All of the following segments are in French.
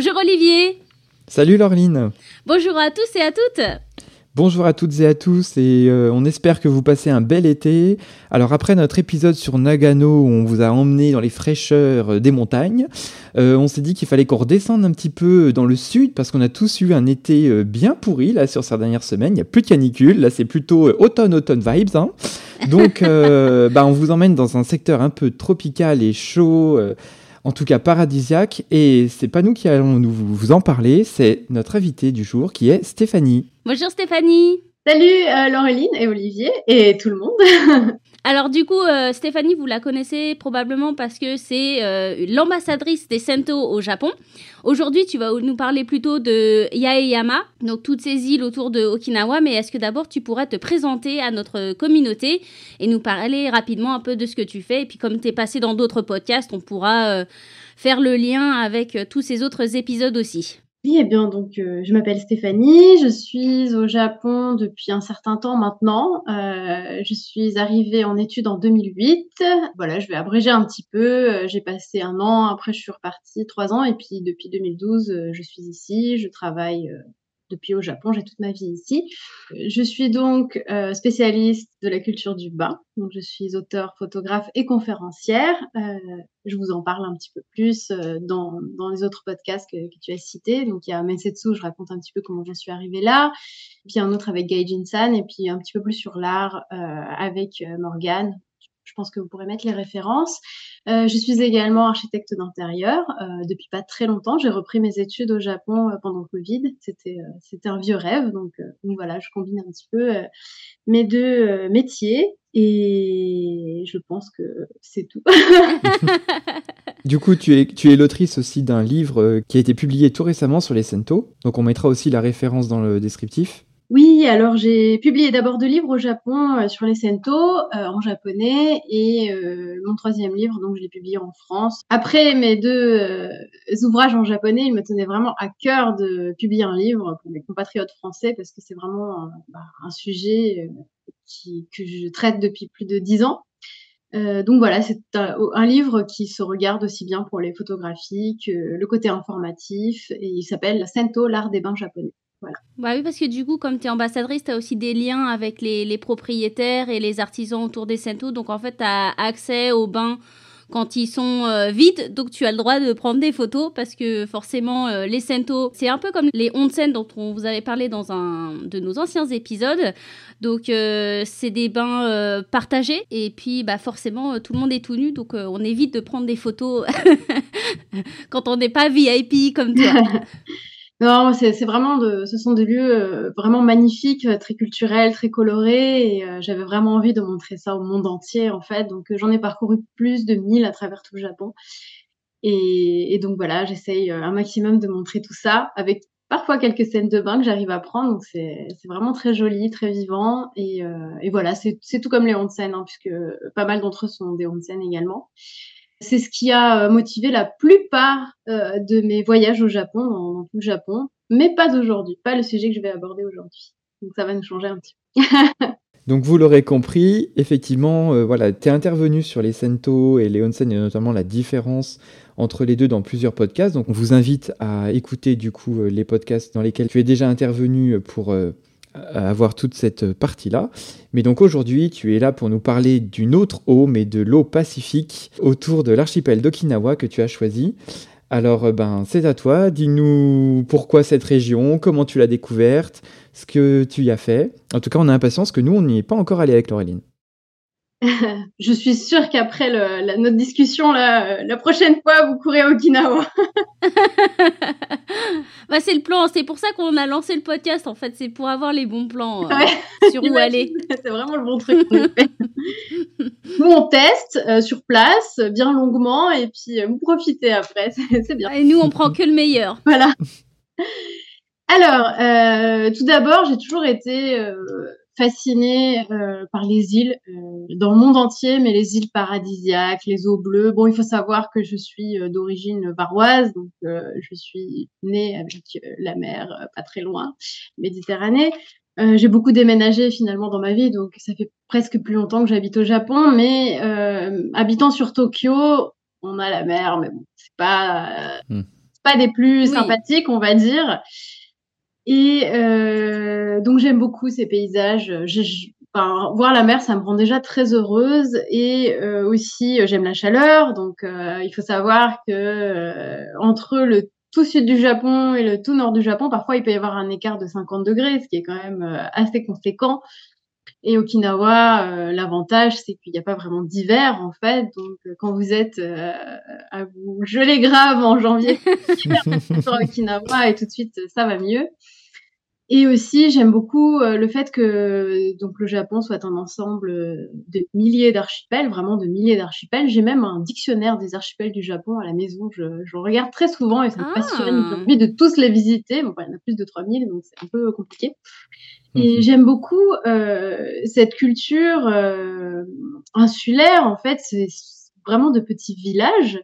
Bonjour Olivier Salut Laureline Bonjour à tous et à toutes Bonjour à toutes et à tous et euh, on espère que vous passez un bel été. Alors après notre épisode sur Nagano où on vous a emmené dans les fraîcheurs euh, des montagnes, euh, on s'est dit qu'il fallait qu'on redescende un petit peu dans le sud parce qu'on a tous eu un été bien pourri là sur ces dernières semaines. Il n'y a plus de canicule, là c'est plutôt automne-automne vibes. Hein. Donc bah, on vous emmène dans un secteur un peu tropical et chaud en tout cas paradisiaque. Et c'est pas nous qui allons nous vous en parler, c'est notre invité du jour qui est Stéphanie. Bonjour Stéphanie. Salut euh, Laureline et Olivier et tout le monde. Alors du coup, euh, Stéphanie, vous la connaissez probablement parce que c'est euh, l'ambassadrice des Sento au Japon. Aujourd'hui, tu vas nous parler plutôt de Yaeyama, donc toutes ces îles autour de Okinawa, mais est-ce que d'abord tu pourrais te présenter à notre communauté et nous parler rapidement un peu de ce que tu fais? Et puis comme tu es passé dans d'autres podcasts, on pourra faire le lien avec tous ces autres épisodes aussi. Oui, eh bien, donc, euh, je m'appelle Stéphanie, je suis au Japon depuis un certain temps maintenant. Euh, je suis arrivée en études en 2008. Voilà, je vais abréger un petit peu. Euh, j'ai passé un an, après je suis repartie trois ans, et puis depuis 2012, je suis ici. Je travaille depuis au Japon, j'ai toute ma vie ici. Je suis donc euh, spécialiste de la culture du bain. Donc, je suis auteur, photographe et conférencière. Euh, je vous en parle un petit peu plus euh, dans, dans les autres podcasts que, tu as cités. Donc, il y a Mensetsu, je raconte un petit peu comment je suis arrivée là. Puis un autre avec Gaijin-san et puis un petit peu plus sur l'art avec Morgane, je pense que vous pourrez mettre les références. Euh, je suis également architecte d'intérieur euh, depuis pas très longtemps. J'ai repris mes études au Japon euh, pendant le Covid. C'était c'était un vieux rêve, donc, voilà, je combine un petit peu mes deux métiers et je pense que c'est tout. du coup, tu es, tu es l'autrice aussi d'un livre qui a été publié tout récemment sur les Sento. Donc on mettra aussi la référence dans le descriptif. Oui, alors j'ai publié d'abord deux livres au Japon euh, sur les Sento euh, en japonais et euh, mon troisième livre, donc je l'ai publié en France. Après mes deux ouvrages en japonais, il me tenait vraiment à cœur de publier un livre pour mes compatriotes français parce que c'est vraiment bah, un sujet qui, que je traite depuis plus de dix ans. donc voilà, c'est un, un, livre qui se regarde aussi bien pour les photographies que le côté informatif et il s'appelle Sento, l'art des bains japonais. Bah oui, parce que du coup, comme tu es ambassadrice, tu as aussi des liens avec les, les, propriétaires et les artisans autour des Sento. Donc en fait, tu as accès aux bains quand ils sont euh, vides. Donc tu as le droit de prendre des photos parce que forcément, euh, les Sento, c'est un peu comme les onsen dont on vous avait parlé dans un de nos anciens épisodes. Donc euh, c'est des bains partagés et puis bah forcément tout le monde est tout nu donc on évite de prendre des photos quand on n'est pas VIP comme toi. Non, c'est vraiment de, ce sont des lieux euh, vraiment magnifiques, euh, très culturels, très colorés, et euh, j'avais vraiment envie de montrer ça au monde entier en fait. Donc j'en ai parcouru plus de 1000 à travers tout le Japon, et, donc voilà, j'essaye un maximum de montrer tout ça avec parfois quelques scènes de bain que j'arrive à prendre. Donc c'est vraiment très joli, très vivant, et, et voilà, c'est tout comme les onsen, hein, puisque pas mal d'entre eux sont des onsen également. C'est ce qui a euh, motivé la plupart euh, de mes voyages au Japon, dans, tout le Japon, mais pas d'aujourd'hui, pas le sujet que je vais aborder aujourd'hui. Donc ça va nous changer un petit peu. Donc vous l'aurez compris, effectivement, euh, voilà, tu es intervenu sur les Sento et les Onsen, et notamment la différence entre les deux dans plusieurs podcasts. Donc on vous invite à écouter du coup les podcasts dans lesquels tu es déjà intervenu pour avoir toute cette partie-là. Mais donc aujourd'hui, tu es là pour nous parler d'une autre eau, mais de l'eau Pacifique autour de l'archipel d'Okinawa que tu as choisi. Alors, euh, ben, c'est à toi. Dis-nous pourquoi cette région, comment tu l'as découverte, ce que tu y as fait. En tout cas, on a impatience que nous, on n'y est pas encore allé avec Laureline. je suis sûre qu'après notre discussion, là, la prochaine fois, vous courez à Okinawa. bah, c'est le plan. C'est pour ça qu'on a lancé le podcast, en fait. C'est pour avoir les bons plans euh, sur où aller. C'est vraiment le bon truc. Nous, on teste euh, sur place, bien longuement, et puis euh, vous profitez après. C'est bien. Et nous, on prend que le meilleur. Voilà. Alors, tout d'abord, j'ai toujours été fascinée euh, par les îles euh, dans le monde entier, mais les îles paradisiaques, les eaux bleues. Bon, il faut savoir que je suis euh, d'origine varoise, donc je suis née avec la mer pas très loin, Méditerranée. j'ai beaucoup déménagé finalement dans ma vie, donc ça fait presque plus longtemps que j'habite au Japon, mais habitant sur Tokyo, on a la mer, mais bon, c'est pas, hmm. pas des plus sympathiques, on va dire. Et euh, donc j'aime beaucoup ces paysages. voir la mer, ça me rend déjà très heureuse. Et euh, aussi, j'aime la chaleur. Donc euh, il faut savoir que entre le tout sud du Japon et le tout nord du Japon, parfois il peut y avoir un écart de 50 degrés, ce qui est quand même assez conséquent. Et Okinawa, l'avantage, c'est qu'il n'y a pas vraiment d'hiver en fait. Donc, quand vous êtes à vous geler grave en janvier sur Okinawa, et tout de suite, ça va mieux. Et aussi, j'aime beaucoup euh, le fait que donc le Japon soit un ensemble euh, de milliers d'archipels, vraiment de milliers d'archipels. J'ai même un dictionnaire des archipels du Japon à la maison. Je, je regarde très souvent et ça me ah. passionne. J'ai envie de tous les visiter. Bon, il y en a plus de 3000, donc c'est un peu compliqué. Et mhm. j'aime beaucoup euh, cette culture euh, insulaire. En fait, c'est vraiment de petits villages.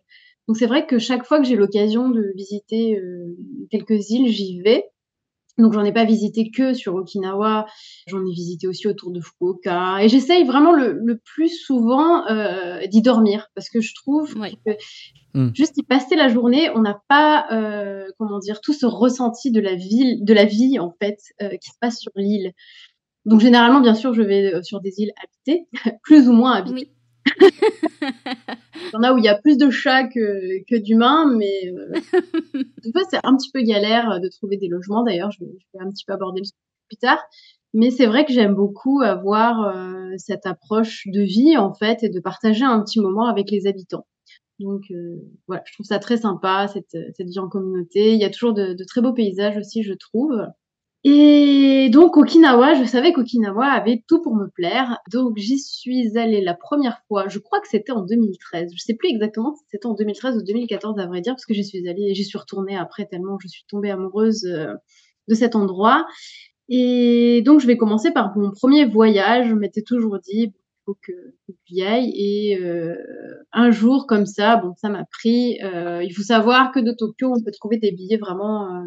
Donc c'est vrai que chaque fois que j'ai l'occasion de visiter euh, quelques îles, j'y vais. Donc j'en ai pas visité que sur Okinawa, j'en ai visité aussi autour de Fukuoka. Et j'essaye vraiment le, le, plus souvent euh, d'y dormir parce que je trouve que hmm. juste y passer la journée, on n'a pas, euh, comment dire, tout ce ressenti de la ville, de la vie en fait euh, qui se passe sur l'île. Donc généralement, bien sûr, je vais euh, sur des îles habitées, plus ou moins habitées. Il y en a où il y a plus de chats que, que d'humains, mais euh, c'est un petit peu galère de trouver des logements. D'ailleurs, je, vais un petit peu aborder le sujet plus tard. Mais c'est vrai que j'aime beaucoup avoir euh, cette approche de vie, en fait, et de partager un petit moment avec les habitants. Donc, euh, voilà, je trouve ça très sympa, cette, cette vie en communauté. Il y a toujours de très beaux paysages aussi, je trouve. Et donc Okinawa, je savais qu'Okinawa avait tout pour me plaire. Donc j'y suis allée la première fois, je crois que c'était en 2013. Je sais plus exactement si c'était en 2013 ou 2014 à vrai dire, parce que j'y suis allée et j'y suis retournée après tellement je suis tombée amoureuse euh, de cet endroit. Et donc je vais commencer par mon premier voyage. Je m'étais toujours dit, faut que, j'y aille. Et euh, un jour comme ça, bon, ça m'a pris. Euh, il faut savoir que de Tokyo, on peut trouver des billets vraiment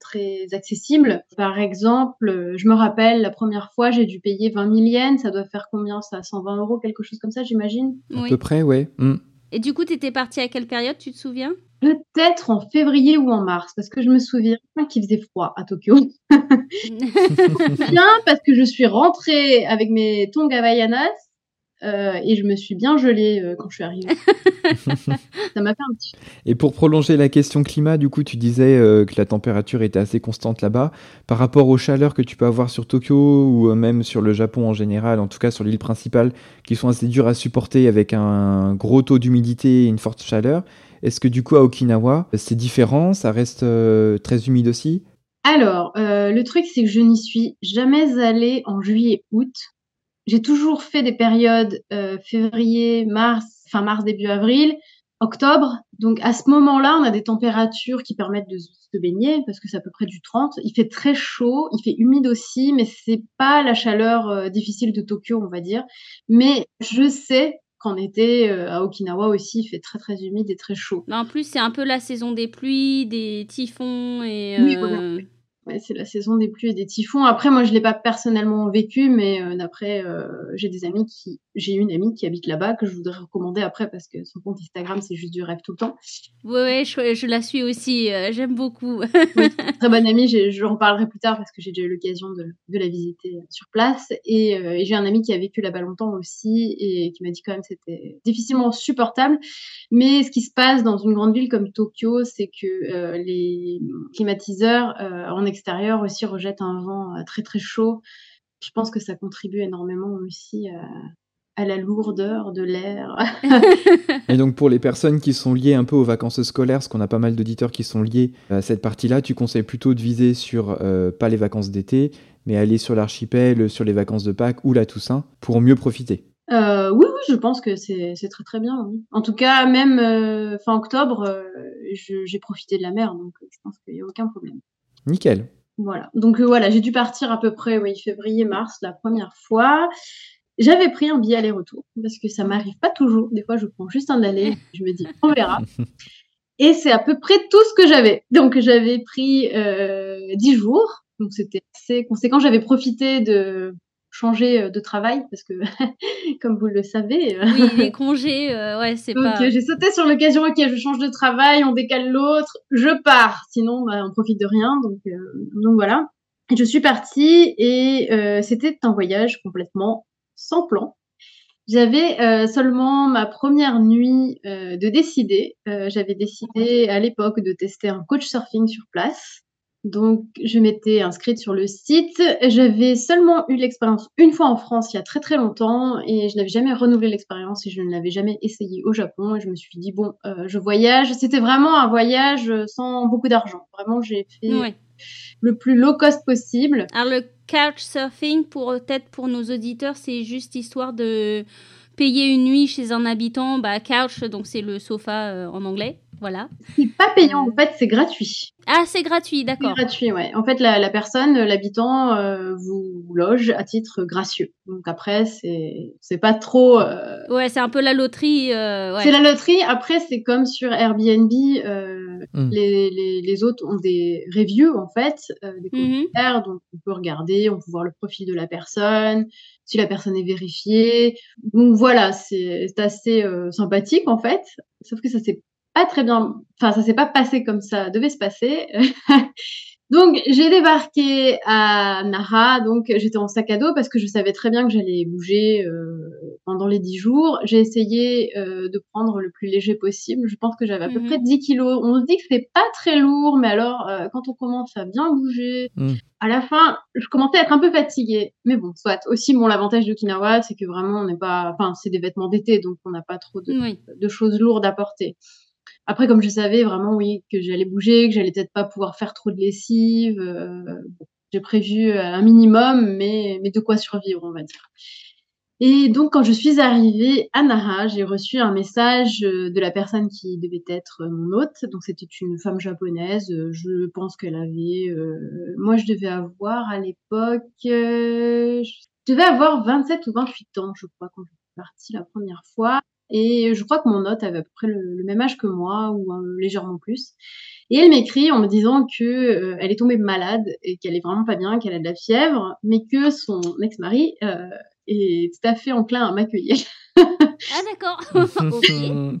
très accessible. Par exemple, je me rappelle la première fois, j'ai dû payer 20 000 yens. Ça doit faire combien ça 120 euros, quelque chose comme ça, j'imagine? À peu près, ouais. Hmm. Et du coup, tu étais partie à quelle période, tu te souviens? Peut-être en février ou en mars, parce que je me souviens qu'il faisait froid à Tokyo. Bien, parce que je suis rentrée avec mes tongs Havaianas euh, et je me suis bien gelée euh, quand je suis arrivée. ça m'a fait un petit. Et pour prolonger la question climat, du coup, tu disais euh, que la température était assez constante là-bas. Par rapport aux chaleurs que tu peux avoir sur Tokyo ou même sur le Japon en général, en tout cas sur l'île principale, qui sont assez dures à supporter avec un gros taux d'humidité et une forte chaleur, est-ce que du coup à Okinawa, c'est différent Ça reste très humide aussi? Alors, le truc, c'est que je n'y suis jamais allée en juillet-août j'ai toujours fait des périodes euh, février, mars, fin mars, début avril, octobre. Donc à ce moment-là, on a des températures qui permettent de se baigner parce que c'est à peu près du 30. Il fait très chaud, il fait humide aussi, mais c'est pas la chaleur euh, difficile de Tokyo, on va dire. Mais je sais qu'en été, euh, à Okinawa aussi, il fait très très humide et très chaud. en plus, c'est un peu la saison des pluies, des typhons et. Oui, voilà c'est la saison des pluies et des typhons. Après, moi, je l'ai pas personnellement vécu, mais euh, d'après, euh, j'ai des amis qui, j'ai une amie qui habite là-bas que je voudrais recommander après parce que son compte Instagram, c'est juste du rêve tout le temps. Oui, je, je, la suis aussi. Euh, j'aime beaucoup. très bonne amie. Je, en parlerai plus tard parce que j'ai déjà eu l'occasion de, de, la visiter sur place. Et, et j'ai un ami qui a vécu là-bas longtemps aussi et qui m'a dit quand même c'était difficilement supportable. Mais ce qui se passe dans une grande ville comme Tokyo, c'est que les climatiseurs en extérieur aussi rejette un vent euh, très très chaud. Je pense que ça contribue énormément aussi à la lourdeur de l'air. et donc pour les personnes qui sont liées un peu aux vacances scolaires, parce qu'on a pas mal d'auditeurs qui sont liés à cette partie-là, tu conseilles plutôt de viser sur euh, pas les vacances d'été, mais aller sur l'archipel, sur les vacances de Pâques ou la Toussaint pour mieux profiter. Euh, oui, oui, je pense que c'est très très bien. En tout cas, même euh, fin octobre, j'ai profité de la mer, donc je pense qu'il n'y a aucun problème. Nickel. Voilà. Donc voilà, j'ai dû partir à peu près, oui, février-mars la première fois. J'avais pris un billet aller-retour parce que ça m'arrive pas toujours. Des fois, je prends juste un aller. Je me dis, on verra. Et c'est à peu près tout ce que j'avais. Donc, j'avais pris euh, 10 jours. Donc, c'était assez conséquent. J'avais profité de changer euh, de travail parce que, comme vous le savez. Euh, oui, les congés, euh, ouais, c'est pas. j'ai sauté sur l'occasion. Ok, je change de travail, on décale l'autre, je pars. Sinon, bah, on profite de rien. Donc, donc voilà. je suis partie et c'était un voyage complètement sans plan. J'avais euh, seulement ma première nuit euh, de décider. Euh, j'avais décidé à l'époque de tester un coach surfing sur place. Donc, je m'étais inscrite sur le site. J'avais seulement eu l'expérience une fois en France il y a très très longtemps et je n'avais jamais renouvelé l'expérience et je ne l'avais jamais essayé au Japon. Et je me suis dit, bon, je voyage. C'était vraiment un voyage sans beaucoup d'argent. Vraiment, j'ai fait le plus low cost possible. Alors, le couchsurfing, pour peut-être pour nos auditeurs, c'est juste histoire de payer une nuit chez un habitant. Bah, couch, donc c'est le sofa euh, en anglais. Voilà. C'est pas payant, en fait, c'est gratuit. Ah, c'est gratuit, d'accord. C'est gratuit, ouais. En fait, la, personne, l'habitant, euh, vous loge à titre gracieux. Donc après, c'est c'est pas trop. Euh, ouais, c'est un peu la loterie. C'est la loterie. Après, c'est comme sur Airbnb. Hmm. Les, les, les, autres ont des reviews, en fait, des mhm. commentaires. Donc on peut regarder, on peut voir le profil de la personne, si la personne est vérifiée. Donc voilà, c'est assez sympathique, en fait. Sauf que ça s'est très bien, enfin ça s'est pas passé comme ça devait se passer. donc j'ai débarqué à Nara, donc j'étais en sac à dos parce que je savais très bien que j'allais bouger euh, pendant les dix jours. J'ai essayé euh, de prendre le plus léger possible. Je pense que j'avais à peu mhm. près 10 kilos. On se dit que c'est pas très lourd, mais alors euh, quand on commence à bien bouger, mm. à la fin, je commençais à être un peu fatiguée. Mais bon, soit. Aussi, bon, l'avantage d'Okinawa, c'est que vraiment on n'est pas, enfin c'est des vêtements d'été, donc on n'a pas trop de, de choses lourdes à porter. Après, comme je savais vraiment, oui, que j'allais bouger, que j'allais peut-être pas pouvoir faire trop de lessive, euh, j'ai prévu euh, un minimum, mais, mais de quoi survivre, on va dire. Et donc, quand je suis arrivée à Nara, j'ai reçu un message euh, de la personne qui devait être mon hôte. Donc, c'était une femme japonaise. Je pense qu'elle avait, moi, je devais avoir à l'époque, je devais avoir 27 ou 28 ans, je crois, quand je suis partie la première fois. Et je crois que mon hôte avait à peu près le, même âge que moi, ou légèrement plus. Et elle m'écrit en me disant que euh, elle est tombée malade et qu'elle est vraiment pas bien, qu'elle a de la fièvre, mais que son ex-mari euh, est tout à fait enclin à m'accueillir. ah d'accord.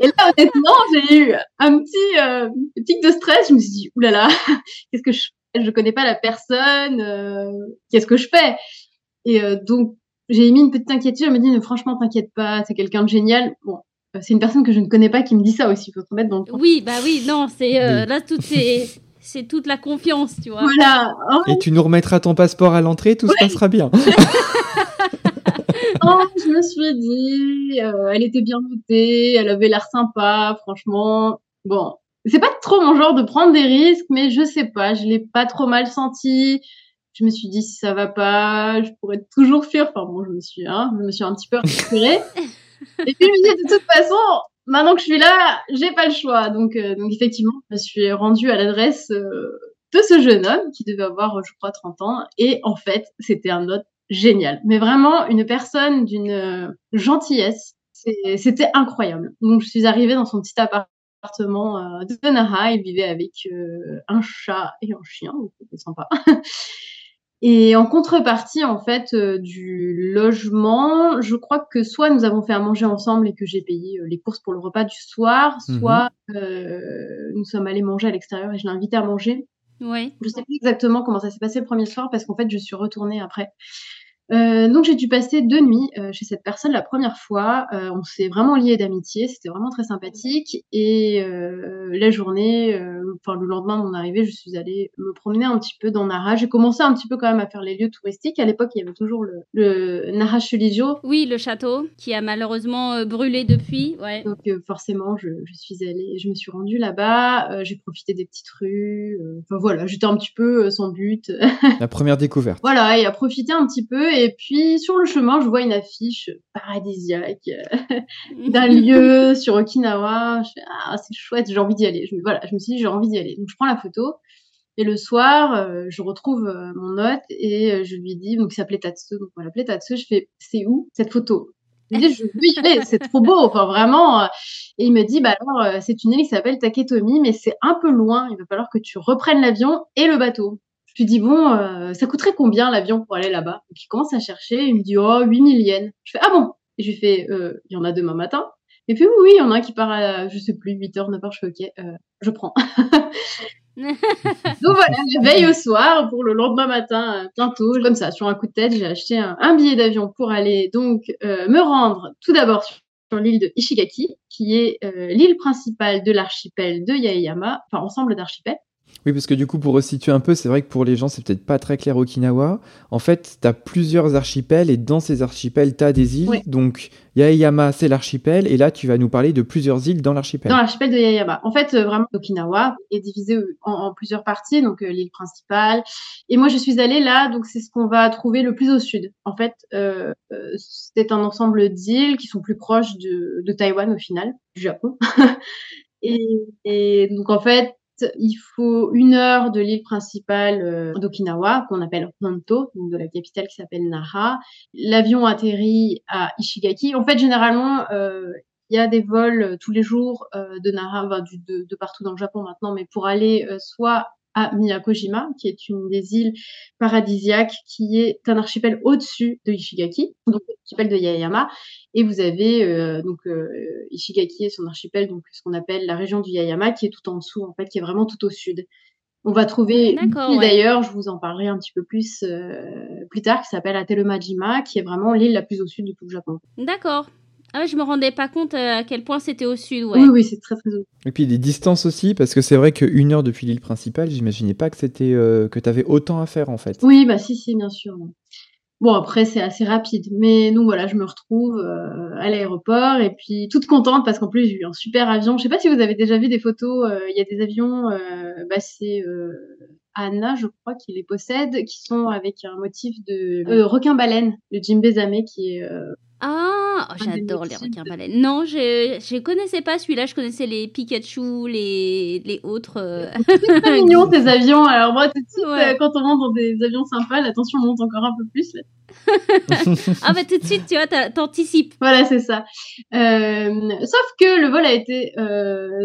Et là, honnêtement, j'ai eu un petit euh, pic de stress. Je me suis dit, oulala, qu'est-ce que je fais Je connais pas la personne. qu'est-ce que je fais? Et donc, j'ai émis une petite inquiétude. Elle me dit, franchement, t'inquiète pas, c'est quelqu'un de génial. Bon, euh, c'est une personne que je ne connais pas qui me dit ça aussi. Faut te mettre dans le Oui, bah oui, non, c'est euh, là tout c'est toute la confiance, tu vois. Voilà. Et tu nous remettras ton passeport à l'entrée, tout se passera bien. oh, je me suis dit, euh, elle était bien notée, elle avait l'air sympa, franchement. Bon, c'est pas trop mon genre de prendre des risques, mais je sais pas, je l'ai pas trop mal senti je me suis dit si ça va pas, je pourrais toujours fuir. Enfin bon, je me suis, hein, je me suis un petit peu rassurée. et puis je me dis de toute façon, maintenant que je suis là, j'ai pas le choix. Donc, euh, donc effectivement, je me suis rendue à l'adresse euh, de ce jeune homme qui devait avoir, je crois, 30 ans. Et en fait, c'était un hôte génial. Mais vraiment, une personne d'une euh, gentillesse. C'était incroyable. Donc, je suis arrivée dans son petit appartement de Naha. Il vivait avec un chat et un chien. C'était sympa. Et en contrepartie, en fait, euh, du logement, je crois que soit nous avons fait à manger ensemble et que j'ai payé euh, les courses pour le repas du soir, mhm. soit euh, nous sommes allés manger à l'extérieur et je l'ai invité à manger. Oui. Je sais plus exactement comment ça s'est passé le premier soir parce qu'en fait, je suis retournée après. Euh, donc j'ai dû passer deux nuits euh, chez cette personne la première fois. Euh, on s'est vraiment lié d'amitié, c'était vraiment très sympathique. Et la journée, enfin le lendemain de mon arrivée, je suis allée me promener un petit peu dans Nara. J'ai commencé un petit peu quand même à faire les lieux touristiques. À l'époque, il y avait toujours le, le Nara Chulijo. Oui, le château qui a malheureusement brûlé depuis. Ouais. Donc forcément, je, je, suis allée, je me suis rendue là-bas. j'ai profité des petites rues. Enfin voilà, j'étais un petit peu sans but. la première découverte. Voilà, et à profiter un petit peu. Et puis sur le chemin, je vois une affiche paradisiaque euh, d'un lieu sur Okinawa. Je fais ah c'est chouette, j'ai envie d'y aller. Je, voilà, je me suis dit j'ai envie d'y aller. Donc je prends la photo. Et le soir, euh, je retrouve euh, mon note et je lui dis, donc il s'appelait Tatsu, donc on l'appelait Tatsu, je fais, c'est où cette photo? Je lui dis, je veux y aller, c'est trop beau, enfin vraiment. Et il me dit, bah alors, c'est une île qui s'appelle Taketomi, mais c'est un peu loin, il va falloir que tu reprennes l'avion et le bateau. Je lui dis, bon, euh, ça coûterait combien l'avion pour aller là-bas? Donc, il commence à chercher. Il me dit, oh, 8000 yens. Je fais, ah bon? Et je lui fais, euh, il y en a demain matin. Et puis, oui, oui, il y en a un qui part à, je sais plus, 8h, 9h. Je fais, ok, euh, je prends. Donc voilà, la veille au soir pour le lendemain matin, bientôt, comme ça, sur un coup de tête, j'ai acheté un, billet d'avion pour aller donc me rendre tout d'abord sur l'île de Ishigaki, qui est l'île principale de l'archipel de Yaeyama, enfin ensemble d'archipels. Oui, parce que du coup, pour resituer un peu, c'est vrai que pour les gens, c'est peut-être pas très clair Okinawa. En fait, tu as plusieurs archipels et dans ces archipels, tu as des îles. Donc, Yaeyama, c'est l'archipel. Et là, tu vas nous parler de plusieurs îles dans l'archipel. Dans l'archipel de Yaeyama. En fait, euh, vraiment, Okinawa est divisé euh, en, plusieurs parties. Donc, euh, l'île principale. Et moi, je suis allée là. Donc, c'est ce qu'on va trouver le plus au sud. En fait, c'est un ensemble d'îles qui sont plus proches de, de Taïwan au final, du Japon. et, et donc, en fait, il faut une heure de l'île principale euh, d'Okinawa, qu'on appelle Honto, donc de la capitale qui s'appelle Nara. L'avion atterrit à Ishigaki. En fait, généralement, euh, il y a des vols tous les jours euh, de Nara, de, partout dans le Japon maintenant, mais pour aller soit à Miyakojima, qui est une des îles paradisiaques, qui est un archipel au-dessus de Ishigaki, donc l'archipel de Yaeyama. Et vous avez euh, donc euh, Ishigaki et son archipel, donc ce qu'on appelle la région du Yaeyama, qui est tout en dessous, en fait, qui est vraiment tout au sud. On va trouver île d'ailleurs, je vous en parlerai un petit peu plus euh, plus tard, qui s'appelle Atelemajima, qui est vraiment l'île la plus au sud de tout le Japon. D'accord. Ah je me rendais pas compte euh, à quel point c'était au sud. Ouais. Oui, oui, c'est très très au Et puis les distances aussi, parce que c'est vrai qu'une heure depuis l'île principale, j'imaginais pas que c'était euh, que tu avais autant à faire en fait. Oui, bah si, si, bien sûr. Bon, après, c'est assez rapide. Mais nous, voilà, je me retrouve euh, à l'aéroport et puis toute contente parce qu'en plus, j'ai eu un super avion. Je sais pas si vous avez déjà vu des photos. Il y a des avions, bah, c'est Anna, je crois, qui les possède, qui sont avec un motif de requin-baleine, le Jim Bezame, qui est ah, oh, j'adore les requins baleines. Non, je je connaissais pas celui-là. Je connaissais les Pikachu, les les autres. Euh. C'est mignon ces avions. Alors moi, tout de suite, euh, quand on monte dans des avions sympas, l'attention monte encore un peu plus. ah bah tout de suite, tu vois, t'anticipes. Voilà, c'est ça. Euh, sauf que le vol a été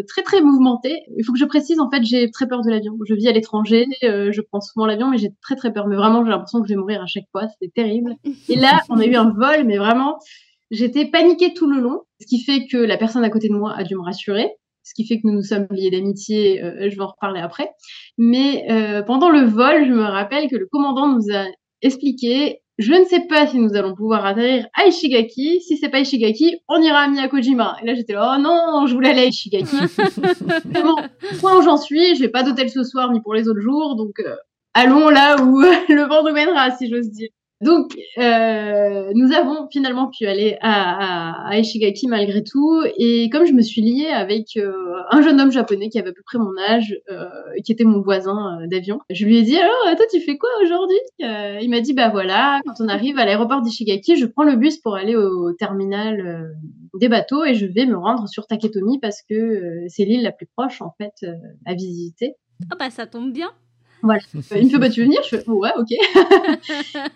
très très mouvementé. Il faut que je précise, en fait, j'ai très peur de l'avion. Je vis à l'étranger, je prends souvent l'avion, mais j'ai très très peur. Mais vraiment, j'ai l'impression que je vais mourir à chaque fois. C'était terrible. Et là, on a eu un vol, mais vraiment J'étais paniquée tout le long, ce qui fait que la personne à côté de moi a dû me rassurer, ce qui fait que nous nous sommes liés d'amitié, euh, je vais en reparler après. Mais euh, pendant le vol, je me rappelle que le commandant nous a expliqué je ne sais pas si nous allons pouvoir atterrir à Ishigaki. Si c'est pas Ishigaki, on ira à Miyakojima. Et là, j'étais là, oh non, je voulais aller à Ishigaki. Bon, point où j'en suis, j'ai pas d'hôtel ce soir ni pour les autres jours, donc euh, allons là où le vent nous mènera, si j'ose dire. Donc, euh, nous avons finalement pu aller à, Ishigaki malgré tout. Et comme je me suis liée avec euh, un jeune homme japonais qui avait à peu près mon âge, euh, qui était mon voisin d'avion, je lui ai dit alors, toi, tu fais quoi aujourd'hui? Il m'a dit bah voilà, quand on arrive à l'aéroport d'Ishigaki, je prends le bus pour aller au terminal des bateaux et je vais me rendre sur Taketomi parce que c'est l'île la plus proche en fait à visiter. Ah bah ça tombe bien. Voilà. Il me fait, bah, tu veux venir Je fais, ouais, ok.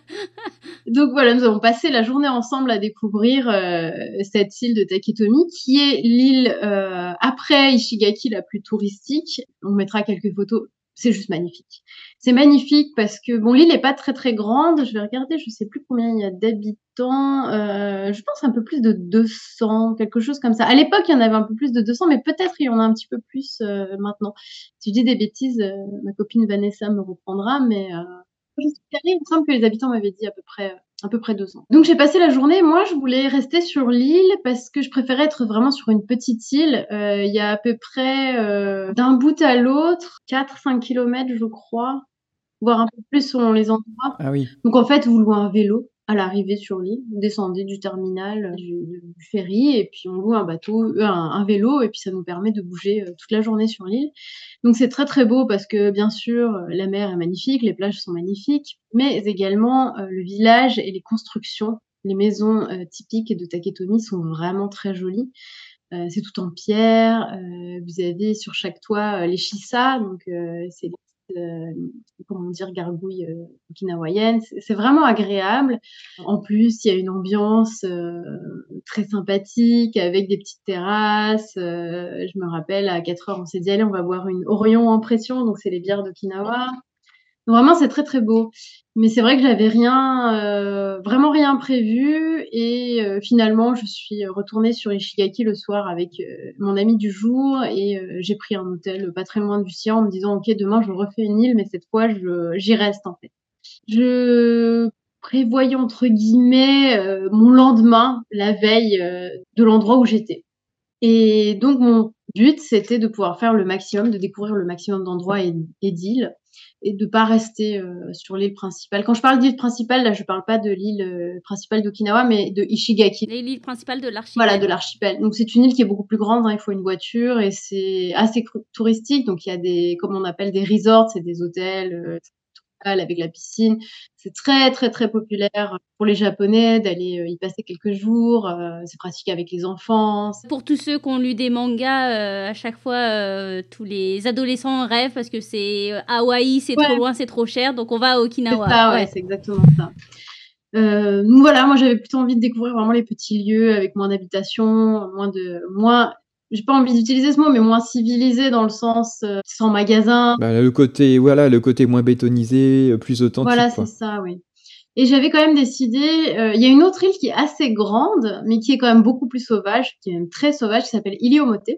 Donc voilà, nous avons passé la journée ensemble à découvrir euh, cette île de Taketomi, qui est l'île euh, après Ishigaki la plus touristique. On mettra quelques photos c'est juste magnifique. C'est magnifique parce que bon, l'île n'est pas très très grande. Je vais regarder, je sais plus combien il y a d'habitants. Euh, je pense un peu plus de 200, quelque chose comme ça. À l'époque, il y en avait un peu plus de 200, mais peut-être il y en a un petit peu plus euh, maintenant. Si je dis des bêtises, euh, ma copine Vanessa me reprendra, mais je il me semble que les habitants m'avaient dit à peu près à peu près deux ans. Donc j'ai passé la journée. Moi, je voulais rester sur l'île parce que je préférais être vraiment sur une petite île. Euh, il y a à peu près euh, d'un bout à l'autre 4-5 kilomètres, je crois, voire un peu plus selon les endroits. Ah oui. Donc en fait, vous louez un vélo à l'arrivée sur l'île, vous descendez du terminal euh, du, ferry et puis on loue un bateau, euh, un, vélo et puis ça nous permet de bouger euh, toute la journée sur l'île. Donc c'est très très beau parce que bien sûr la mer est magnifique, les plages sont magnifiques, mais également le village et les constructions, les maisons typiques de Taketomi sont vraiment très jolies. c'est tout en pierre. vous avez sur chaque toit les shisa, donc c'est euh, comment dire, gargouille euh, okinawaïenne. C'est vraiment agréable. En plus, il y a une ambiance euh, très sympathique avec des petites terrasses. je me rappelle, à 4 heures, on s'est dit, allez, on va boire une Orion en pression, donc c'est les bières d'Okinawa. Vraiment, c'est très très beau. Mais c'est vrai que j'avais rien, euh, vraiment rien prévu. Et euh, finalement, je suis retournée sur Ishigaki le soir avec euh, mon ami du jour et j'ai pris un hôtel pas très loin du sien en me disant, OK, demain, je refais une île, mais cette fois, j'y reste en fait. Je prévoyais entre guillemets mon lendemain, la veille de l'endroit où j'étais. Et donc, mon but, c'était de pouvoir faire le maximum, de découvrir le maximum d'endroits et d'îles et de pas rester euh, sur l'île principale. Quand je parle d'île principale, là, je parle pas de l'île euh, principale d'Okinawa, mais de Ishigaki. L'île principale de l'archipel. Voilà, de l'archipel. Donc c'est une île qui est beaucoup plus grande. Hein, il faut une voiture et c'est assez touristique. Donc il y a des, comme on appelle des resorts, c'est des hôtels euh, avec la piscine. C'est très très très populaire pour les Japonais d'aller euh, y passer quelques jours. Euh, c'est pratique avec les enfants. Pour tous ceux qui ont lu des mangas, euh, à chaque fois, tous les adolescents rêvent parce que c'est Hawaï, c'est ouais. trop loin, c'est trop cher, donc on va à Okinawa. C'est ça, ouais, ouais. c'est exactement ça. Euh, donc voilà, moi j'avais plutôt envie de découvrir vraiment les petits lieux avec moins d'habitation, moins de moins j'ai pas envie d'utiliser ce mot, mais moins civilisé dans le sens euh, sans magasin. Bah, le côté, voilà, le côté moins bétonisé, euh, plus authentique. Voilà, c'est ça, oui. Et j'avais quand même décidé, euh, il y a une autre île qui est assez grande, mais qui est quand même beaucoup plus sauvage, qui est même très sauvage, qui s'appelle Iliomote.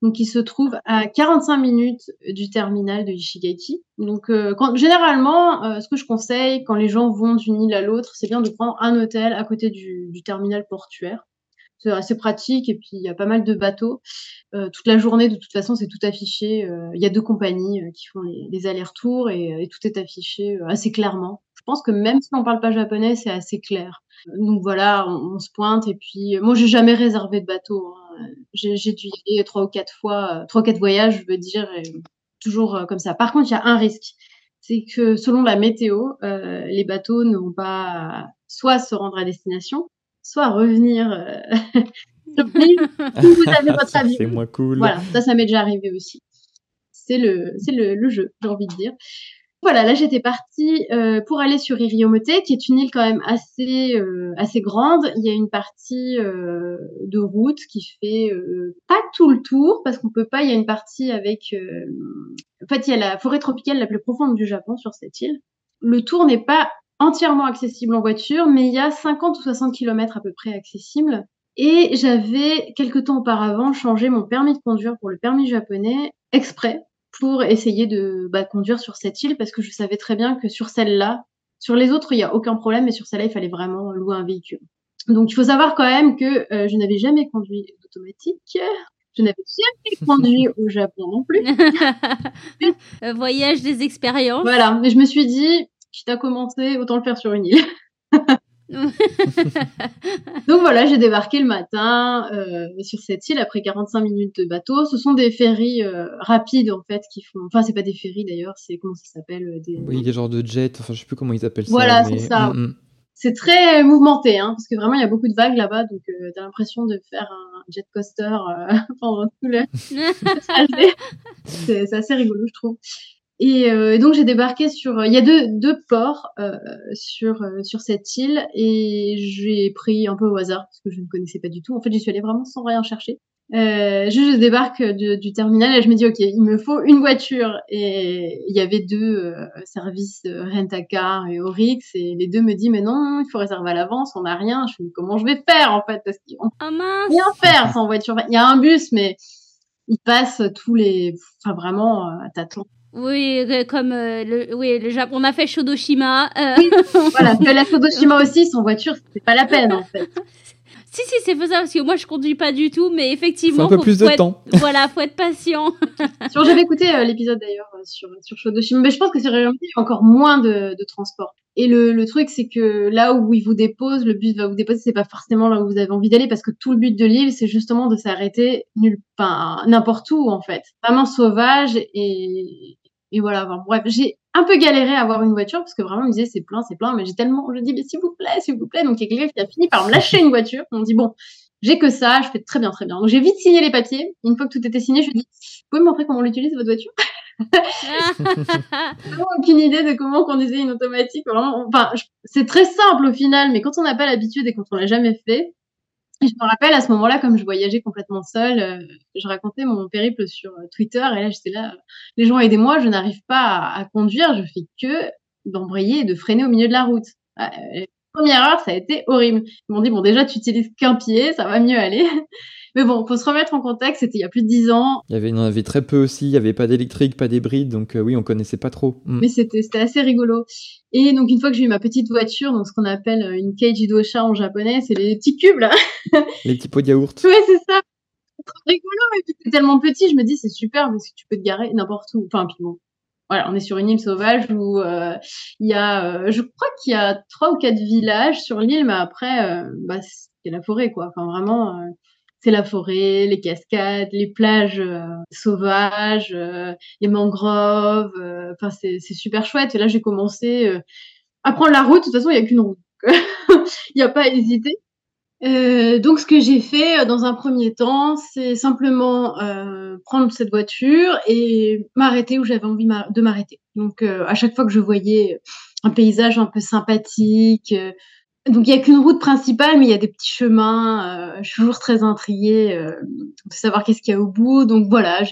Donc, qui se trouve à 45 minutes du terminal de Ishigaki. Donc, euh, quand, généralement, ce que je conseille quand les gens vont d'une île à l'autre, c'est bien de prendre un hôtel à côté du, du terminal portuaire c'est assez pratique et puis il y a pas mal de bateaux. Euh, toute la journée, de toute façon, c'est tout affiché. Euh, il y a deux compagnies euh, qui font les, allers-retours et, tout est affiché assez clairement. Je pense que même si on parle pas japonais, c'est assez clair. Donc voilà, on, on, se pointe et puis moi j'ai jamais réservé de bateau. Hein. J'ai dû y aller trois ou quatre fois, trois ou quatre voyages, je veux dire, toujours comme ça. Par contre, il y a un risque, c'est que selon la météo, les bateaux ne vont pas soit se rendre à destination, soit revenir euh, où vous avez votre avion. C'est moins cool. Voilà, ça, ça m'est déjà arrivé aussi. C'est le, c'est le, le, jeu, j'ai envie de dire. Voilà, là j'étais partie euh, pour aller sur Iriomote, qui est une île quand même assez euh, assez grande. Il y a une partie euh, de route qui fait euh, pas tout le tour parce qu'on peut pas. Il y a une partie avec, euh, en fait, il y a la forêt tropicale la plus profonde du Japon sur cette île. Le tour n'est pas entièrement accessible en voiture, mais il y a 50 ou 60 km à peu près accessibles. Et j'avais quelque temps auparavant changé mon permis de conduire pour le permis japonais exprès pour essayer de bah, conduire sur cette île parce que je savais très bien que sur celle-là, sur les autres, il n'y a aucun problème, mais sur celle-là, il fallait vraiment louer un véhicule. Donc, il faut savoir quand même que euh, je n'avais jamais conduit d'automatique. Je n'avais jamais conduit au Japon non plus. Voyage des expériences. Voilà. Mais je me suis dit, quitte à commencer, autant le faire sur une île. Donc voilà, j'ai débarqué le matin euh, sur cette île après 45 minutes de bateau. Ce sont des ferries euh, rapides en fait qui font. Enfin, c'est pas des ferries d'ailleurs, c'est comment ça s'appelle euh, des... Oui, des genres de jets. Enfin, je sais plus comment ils appellent ça. Voilà, c'est ça. Mm -hmm. C'est très mouvementé, hein, parce que vraiment il y a beaucoup de vagues là-bas, donc euh, t'as l'impression de faire un jet coaster pendant tout le. c'est assez rigolo, je trouve. Et euh, donc j'ai débarqué sur, il y a deux, deux ports euh, sur euh, sur cette île et j'ai pris un peu au hasard parce que je ne connaissais pas du tout. En fait, j'y suis allée vraiment sans rien chercher. Euh, je, je débarque du, du, terminal et je me dis ok, il me faut une voiture et il y avait deux euh, services Rent-A-Car et Orix et les deux me disent mais non, il faut réserver à l'avance, on n'a rien. Je me dis comment je vais faire en fait parce qu'on oh mince. rien faire sans voiture. Il y a un bus mais il passe tous les, enfin vraiment, euh, t'attends Oui, comme le, oui, le Japon, on a fait Shodoshima. Oui, voilà, la Shodoshima aussi, sans voiture, c'est pas la peine en fait. Si, si, c'est faisable parce que moi je conduis pas du tout, mais effectivement. Faut un peu plus de temps. Voilà, faut être patient. J'avais écouté euh, l'épisode d'ailleurs euh, sur, sur Shodoshima, mais je pense que c'est encore moins de, de transport. Et le, truc, c'est que là où il vous dépose, le bus va vous déposer, c'est pas forcément là où vous avez envie d'aller parce que tout le but de l'île, c'est justement de s'arrêter nulle, enfin, n'importe où en fait. Vraiment sauvage et, voilà. bref, j'ai un peu galéré à avoir une voiture parce que vraiment, je me disait c'est plein, c'est plein, mais j'ai tellement, je dis, mais s'il vous plaît, s'il vous plaît. Donc, il y a quelqu'un qui a fini par me lâcher une voiture. On me dit, bon, j'ai que ça, je fais très bien, très bien. Donc, j'ai vite signé les papiers. Une fois que tout était signé, je lui dis, vous pouvez me montrer comment on l'utilise, votre voiture? Aucune idée de comment conduisait une automatique. enfin, c'est très simple au final, mais quand on n'a pas l'habitude et quand on l'a jamais fait, je me rappelle à ce moment-là, comme je voyageais complètement seule, euh, je racontais mon périple sur euh, Twitter et là j'étais là, les gens aidez-moi, je n'arrive pas à, conduire, je fais que d'embrayer et de freiner au milieu de la route. Ah, euh, première heure, ça a été horrible. Ils m'ont dit bon déjà tu utilises qu'un pied, ça va mieux aller. Mais bon, faut se remettre en contexte, c'était il y a plus de dix ans. Il y avait, il en avait très peu aussi, il n'y avait pas d'électrique, pas d'hybride, donc oui, on connaissait pas trop. Mm. Mais c'était assez rigolo. Et donc une fois que j'ai eu ma petite voiture, donc ce qu'on appelle euh, une keiji dosha en japonais, c'est les petits cubes là. les petits pots de yaourt. Ouais, c'est ça. C'est rigolo et puis c'est tellement petit, je me dis c'est super parce que tu peux te garer n'importe où. Enfin puis bon. Voilà, on est sur une île sauvage où euh, il y a, euh, je crois qu'il y a trois ou quatre villages sur l'île, mais après, bah, c'est la forêt quoi. Enfin vraiment, c'est la forêt, les cascades, les plages euh, sauvages, euh, les mangroves. Euh, enfin, c'est super chouette. Et là, j'ai commencé à prendre la route. De toute façon, il n'y a qu'une route. Il n'y a pas à hésiter. donc, ce que j'ai fait dans un premier temps, c'est simplement prendre cette voiture et m'arrêter où j'avais envie de m'arrêter. Donc, à chaque fois que je voyais un paysage un peu sympathique, donc il y a qu'une route principale, mais il y a des petits chemins. Euh, je suis toujours très intriguée euh, de savoir qu'est-ce qu'il y a au bout. Donc voilà,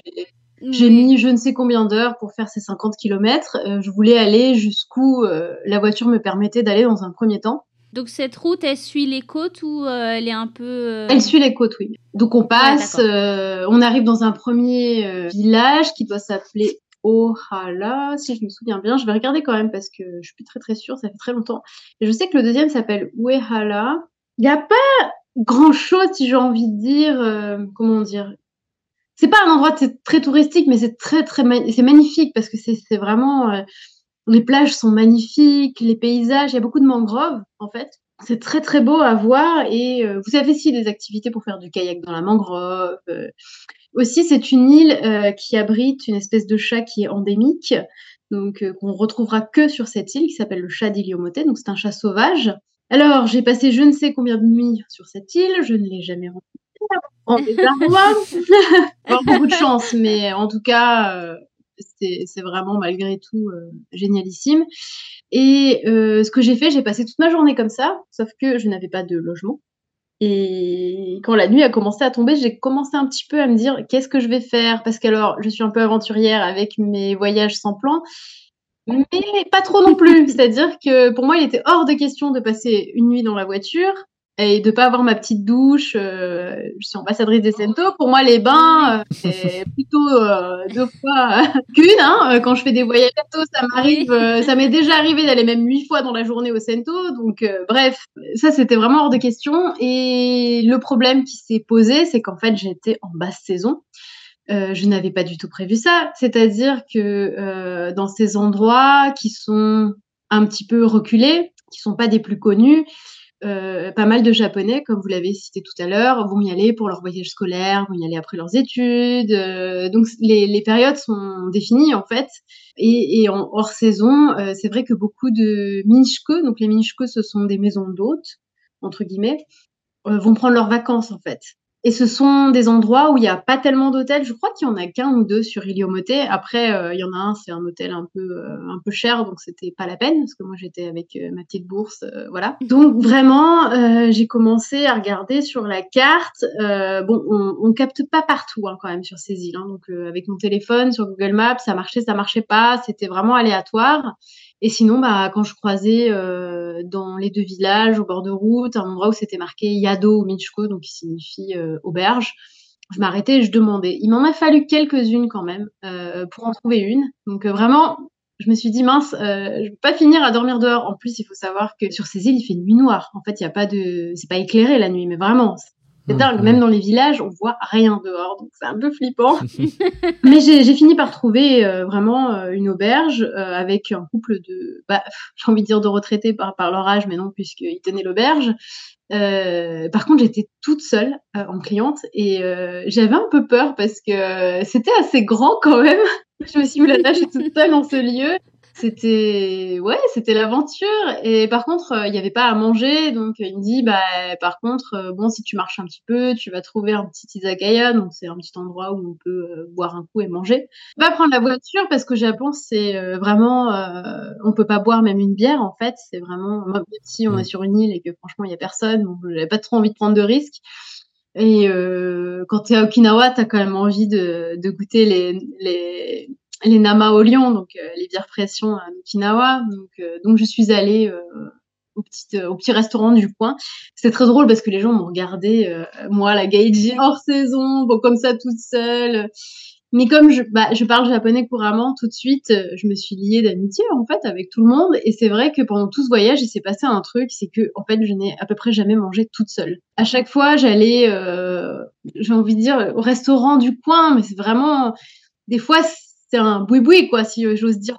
j'ai mis je ne sais combien d'heures pour faire ces 50 km. Euh, je voulais aller jusqu'où la voiture me permettait d'aller dans un premier temps. Donc cette route, elle suit les côtes ou elle est un peu... Elle suit les côtes, oui. Donc on passe, on arrive dans un premier village qui doit s'appeler Ohala, si je me souviens bien. Je vais regarder quand même parce que je suis plus très très sûre, ça fait très longtemps. Et je sais que le deuxième s'appelle Uehala. Il n'y a pas grand chose, si j'ai envie de dire, euh, comment dire. C'est pas un endroit très touristique, mais c'est très très c'est magnifique parce que c'est vraiment euh, les plages sont magnifiques, les paysages, il y a beaucoup de mangroves en fait. C'est très très beau à voir et euh, vous avez aussi des activités pour faire du kayak dans la mangrove. Aussi, c'est une île euh, qui abrite une espèce de chat qui est endémique, donc euh, qu'on retrouvera que sur cette île, qui s'appelle le chat d'Iliomote. Donc c'est un chat sauvage. Alors, j'ai passé je ne sais combien de nuits sur cette île, je ne l'ai jamais rencontré. En beaucoup de chance, mais en tout cas, euh, c'est vraiment malgré tout génialissime. Et ce que j'ai fait, j'ai passé toute ma journée comme ça, sauf que je n'avais pas de logement. Et quand la nuit a commencé à tomber, j'ai commencé un petit peu à me dire qu'est-ce que je vais faire? Parce qu'alors, je suis un peu aventurière avec mes voyages sans plan, mais pas trop non plus. C'est-à-dire que pour moi, il était hors de question de passer une nuit dans la voiture et de pas avoir ma petite douche. Euh, je suis ambassadrice des Sento. Pour moi, les bains, euh, c'est plutôt euh, deux fois qu'une. Hein. Quand je fais des voyages ça m'arrive, ça m'est déjà arrivé d'aller même huit fois dans la journée au Sento. Donc, bref, ça c'était vraiment hors de question. Et le problème qui s'est posé, c'est qu'en fait, j'étais en basse saison. je n'avais pas du tout prévu ça. C'est-à-dire que dans ces endroits qui sont un petit peu reculés, qui sont pas des plus connus, euh, pas mal de Japonais, comme vous l'avez cité tout à l'heure, vont y aller pour leur voyage scolaire, vont y aller après leurs études. Euh, donc les, les, périodes sont définies en fait. Et, et en hors saison, euh, c'est vrai que beaucoup de minchiko, donc les minchiko, ce sont des maisons d'hôtes entre guillemets, vont prendre leurs vacances en fait. Et ce sont des endroits où il n'y a pas tellement d'hôtels. Je crois qu'il y en a qu'un ou deux sur Iliomote. Après, euh, il y en a un, c'est un hôtel un peu, euh, un peu cher, donc c'était pas la peine parce que moi j'étais avec euh, ma petite bourse, voilà. Donc vraiment, j'ai commencé à regarder sur la carte. bon, on, on capte pas partout hein, quand même sur ces îles. Hein. donc avec mon téléphone sur Google Maps, ça marchait, ça marchait pas. C'était vraiment aléatoire. Et sinon, bah, quand je croisais euh, dans les deux villages, au bord de route, un endroit où c'était marqué Yado ou Michko, donc qui signifie euh, auberge, je m'arrêtais et je demandais. Il m'en a fallu quelques-unes quand même pour en trouver une. Donc vraiment, je me suis dit mince, euh, je vais pas finir à dormir dehors. En plus, il faut savoir que sur ces îles, il fait nuit noire. En fait, il y a pas de, c'est pas éclairé la nuit, mais vraiment, c'est mmh, dingue. Même dans les villages, on voit rien dehors, donc c'est un peu flippant. mais j'ai fini par trouver euh, vraiment euh, une auberge euh, avec un couple de, bah, j'ai envie de dire de retraités par, par leur âge, mais non, puisqu'ils tenaient l'auberge. par contre, j'étais toute seule en cliente et j'avais un peu peur parce que c'était assez grand quand même. Je me suis mis la tâche toute seule dans ce lieu c'était ouais, c'était l'aventure. Et par contre, euh, il n'y avait pas à manger, donc il me dit bah par contre, euh, bon si tu marches un petit peu, tu vas trouver un petit izakaya, donc c'est un petit endroit où on peut euh, boire un coup et manger. Pas prendre la voiture parce que Japon c'est vraiment, on peut pas boire même une bière en fait. C'est vraiment même si on est sur une île et que franchement il y a personne, donc j'avais pas trop envie de prendre de risques. Et quand tu es à Okinawa, tu as quand même envie de, de goûter les, les, les Nama au Lion, donc euh, les bières pression à Okinawa. Donc, euh, je suis allée euh, au petit, au petit restaurant du coin. C'était très drôle parce que les gens m'ont regardé, moi, la gaijin hors saison, comme ça toute seule. Mais comme je, bah, parle japonais couramment, tout de suite, je me suis liée d'amitié en fait avec tout le monde. Et c'est vrai que pendant tout ce voyage, il s'est passé un truc, c'est que en fait, je n'ai à peu près jamais mangé toute seule. À chaque fois, j'allais, j'ai envie de dire, au restaurant du coin, mais c'est vraiment des fois c'est un boui-boui, quoi, si j'ose dire.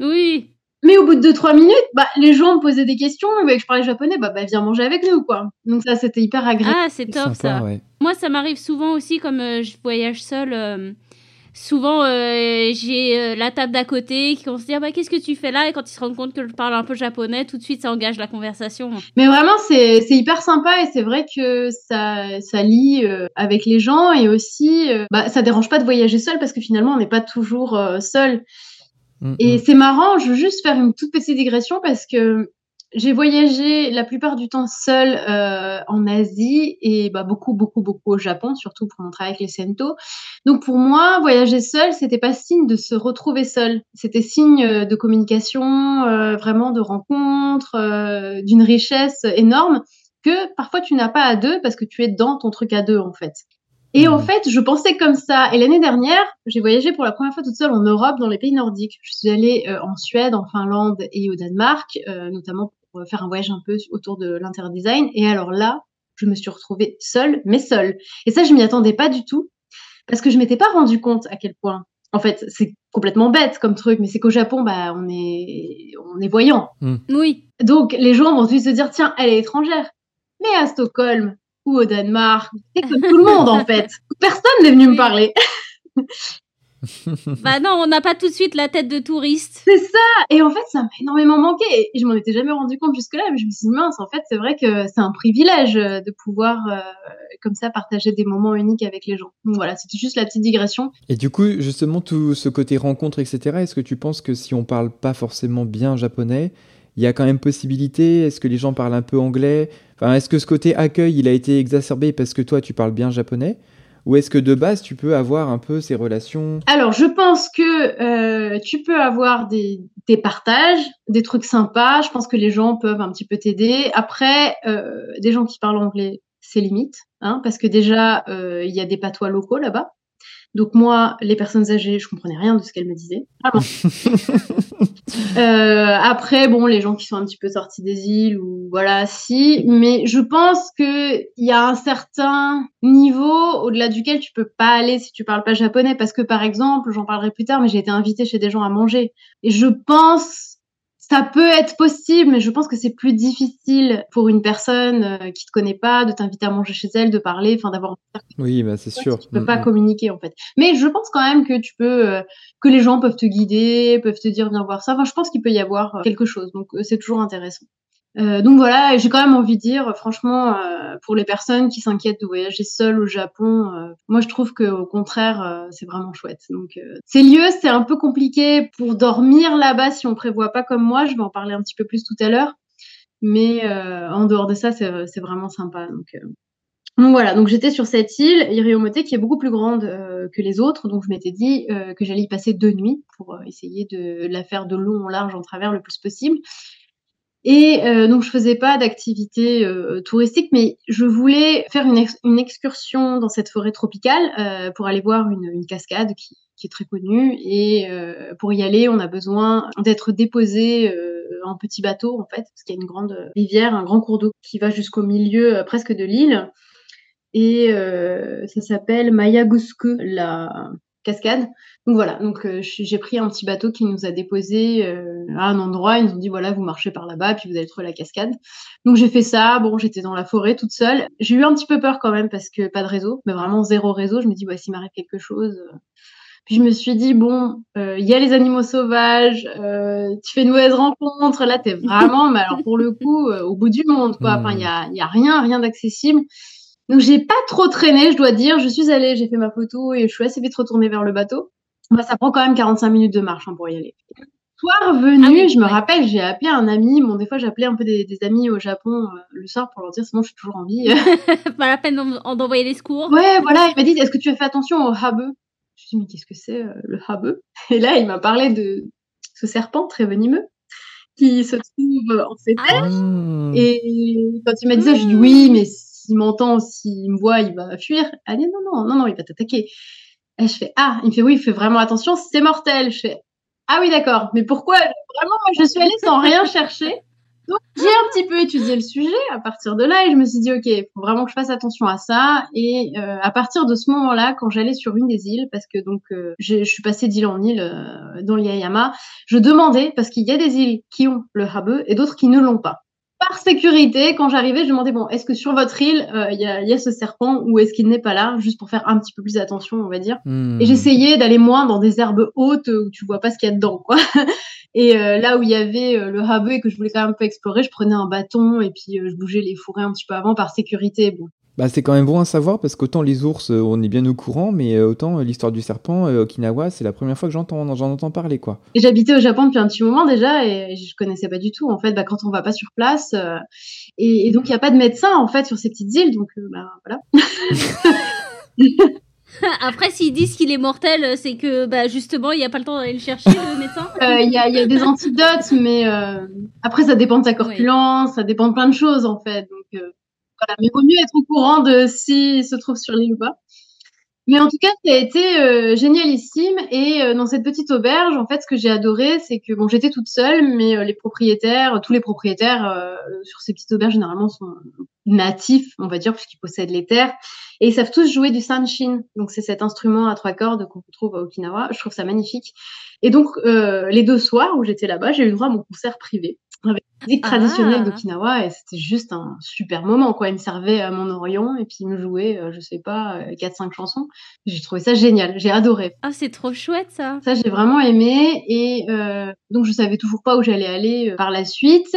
Oui. Mais au bout de 2-3 minutes, bah, les gens me posaient des questions, et que je parlais japonais, bah, bah, viens manger avec nous, quoi. Donc ça, c'était hyper agréable. Ah, c'est top, ça. Moi, ça m'arrive souvent aussi, comme euh, je voyage seule, euh, souvent euh, j'ai euh, la table d'à côté qui commence à se dire bah, qu'est-ce que tu fais là? Et quand ils se rendent compte que je parle un peu japonais tout de suite ça engage la conversation. Mais vraiment c'est hyper sympa et c'est vrai que ça ça lie euh, avec les gens et aussi bah, ça dérange pas de voyager seul parce que finalement on n'est pas toujours seul. Mm, et mm. c'est marrant je veux juste faire une toute petite digression parce que j'ai voyagé la plupart du temps seule euh, en Asie et bah, beaucoup, beaucoup, beaucoup au Japon, surtout pour mon travail avec les Sento. Donc pour moi, voyager seule, c'était pas signe de se retrouver seule. C'était signe euh, de communication, euh, vraiment de rencontre, euh, d'une richesse énorme que parfois tu n'as pas à deux parce que tu es dans ton truc à deux en fait. Et en mmh. fait, je pensais comme ça. Et l'année dernière, j'ai voyagé pour la première fois toute seule en Europe, dans les pays nordiques. Je suis allée en Suède, en Finlande et au Danemark, notamment faire un voyage un peu autour de l'interdesign. Et alors là, je me suis retrouvée seule, mais seule. Et ça, je m'y attendais pas du tout, parce que je m'étais pas rendu compte à quel point. En fait, c'est complètement bête comme truc, mais c'est qu'au Japon, bah, on est, on est voyant. Hmm. Oui. Donc, les gens vont se dire, tiens, elle est étrangère. Mais à Stockholm ou au Danemark, c'est comme tout le monde, en fait. Personne n'est venu me parler. bah non, on n'a pas tout de suite la tête de touriste. C'est ça. Et en fait, ça m'a énormément manqué. Et je m'en étais jamais rendu compte jusque-là. Mais je me suis dit, mince, en fait, c'est vrai que c'est un privilège euh, de pouvoir, euh, comme ça, partager des moments uniques avec les gens. Donc voilà, c'était juste la petite digression. Et du coup, justement, tout ce côté rencontre, etc., est-ce que tu penses que si on parle pas forcément bien japonais, il y a quand même possibilité? Est-ce que les gens parlent un peu anglais? Enfin, est-ce que ce côté accueil, il a été exacerbé parce que toi, tu parles bien japonais? Ou est-ce que de base, tu peux avoir un peu ces relations? Alors, je pense que euh, tu peux avoir des, partages, des trucs sympas. Je pense que les gens peuvent un petit peu t'aider. Après, euh, des gens qui parlent anglais, c'est limite, hein, parce que déjà, euh, il y a des patois locaux là-bas. Donc moi, les personnes âgées, je comprenais rien de ce qu'elles me disaient. euh, après, bon, les gens qui sont un petit peu sortis des îles ou voilà, si. Mais je pense que il y a un certain niveau au-delà duquel tu peux pas aller si tu parles pas japonais, parce que par exemple, j'en parlerai plus tard, mais j'ai été invitée chez des gens à manger et je pense ça peut être possible, mais je pense que c'est plus difficile pour une personne euh, qui te connaît pas de t'inviter à manger chez elle, de parler, enfin d'avoir. Oui, bah c'est sûr. Tu peux mm, pas mm. communiquer en fait. Mais je pense quand même que tu peux, euh, que les gens peuvent te guider, peuvent te dire viens voir ça. Enfin, je pense qu'il peut y avoir euh, quelque chose. Donc c'est toujours intéressant. Euh, donc voilà, j'ai quand même envie de dire, franchement, euh, pour les personnes qui s'inquiètent de voyager seules au Japon, euh, moi je trouve que au contraire, c'est vraiment chouette. Donc ces lieux, c'est un peu compliqué pour dormir là-bas si on prévoit pas comme moi. Je vais en parler un petit peu plus tout à l'heure, mais en dehors de ça, c'est vraiment sympa. Donc, donc voilà, donc j'étais sur cette île, Iriomote, qui est beaucoup plus grande que les autres. Donc je m'étais dit que j'allais y passer deux nuits pour essayer de la faire de long en large en travers le plus possible. Et euh, donc je faisais pas d'activité euh, touristique, mais je voulais faire une, une excursion dans cette forêt tropicale euh, pour aller voir une, une cascade qui, qui, est très connue. Et euh, pour y aller, on a besoin d'être déposé en petit bateau en fait, parce qu'il y a une grande rivière, un grand cours d'eau qui va jusqu'au milieu presque de l'île. Et ça s'appelle Mayaguske, la cascade. Donc voilà, donc euh, j'ai pris un petit bateau qui nous a déposé euh, à un endroit. Ils nous ont dit voilà, vous marchez par là-bas, puis vous allez trouver la cascade. Donc j'ai fait ça. Bon, j'étais dans la forêt toute seule. J'ai eu un petit peu peur quand même parce que pas de réseau, mais vraiment zéro réseau. Je me dis bah s'il m'arrive quelque chose. Euh. Puis je me suis dit bon, il y a les animaux sauvages, tu fais une mauvaise rencontre. Là, t'es vraiment, mais alors pour le coup, au bout du monde quoi. Enfin, il y a, y a rien, rien d'accessible. Donc j'ai pas trop traîné, je dois dire. Je suis allée, j'ai fait ma photo et je suis assez vite retournée vers le bateau. Bah, ça prend quand même 45 minutes de marche hein, pour y aller. Soir venu, ah je me rappelle, j'ai appelé un ami. Bon, des fois, j'appelais un peu des, amis au Japon euh, le soir pour leur dire sinon je suis toujours en vie. pas la peine d'envoyer les secours. Ouais, voilà. Il m'a dit est-ce que tu as fait attention au habe Je lui ai dit mais qu'est-ce que c'est euh, le habe Et là, il m'a parlé de ce serpent très venimeux qui se trouve en fait. Ah. Et quand il m'a dit ça, je lui ai dit oui, mais s'il m'entend, s'il me voit, il va fuir. Ah non, non, non, non, il va t'attaquer. Et je fais, ah, il me fait, oui, il fait vraiment attention, c'est mortel. Je fais, ah oui, d'accord, mais pourquoi? Vraiment, moi, je suis allée sans rien chercher. Donc, j'ai un petit peu étudié le sujet à partir de là et je me suis dit, OK, il faut vraiment que je fasse attention à ça. Et euh, à partir de ce moment-là, quand j'allais sur une des îles, parce que donc euh, je suis passée d'île en île euh, dans l'Yayama, je demandais, parce qu'il y a des îles qui ont le habe et d'autres qui ne l'ont pas par sécurité, quand j'arrivais, je demandais bon, est-ce que sur votre île, euh, il y, a, ce serpent ou est-ce qu'il n'est pas là, juste pour faire un petit peu plus attention, on va dire. Hmm. Et j'essayais d'aller moins dans des herbes hautes où tu vois pas ce qu'il y a dedans, quoi. Et euh, là où il y avait euh, le habe et que je voulais quand même un peu explorer, je prenais un bâton et puis je bougeais les fourrés un petit peu avant par sécurité. Bon, bah, c'est quand même bon à savoir parce qu'autant les ours, euh, on est bien au courant, mais euh, autant euh, l'histoire du serpent, Okinawa, c'est la première fois que j'entends, j'en entends parler, quoi. Et j'habitais au Japon depuis un petit moment déjà et je connaissais pas du tout. En fait, bah, quand on va pas sur place, et, donc il y a pas de médecin en fait sur ces petites îles, donc bah, voilà. Après, s'ils disent qu'il est mortel, c'est que bah, justement, il n'y a pas le temps d'aller le chercher, le médecin Il y, a, y, a, des antidotes, mais après, ça dépend de sa corpulence, ça dépend de plein de choses, en fait. Donc, mais il vaut mieux être au courant de s'il se trouve sur l'île ou pas. Mais en tout cas, ça a été euh, génialissime. Et euh, dans cette petite auberge, en fait, ce que j'ai adoré, c'est que bon, j'étais toute seule, mais euh, les propriétaires, tous les propriétaires sur ces petites auberges généralement sont natifs, on va dire, puisqu'ils possèdent les terres, et ils savent tous jouer du sanshin. Donc c'est cet instrument à trois cordes qu'on trouve à Okinawa. Je trouve ça magnifique. Et donc les deux soirs où j'étais là-bas, j'ai eu droit à mon concert privé avec la musique traditionnelle ah. d'Okinawa et c'était juste un super moment quoi. Il me servait à mon Orion et puis il me jouait, euh, je sais pas, 4-5 euh, chansons. J'ai trouvé ça génial, j'ai adoré. Ah c'est trop chouette ça. Ça j'ai vraiment aimé et euh, donc je savais toujours pas où j'allais aller par la suite.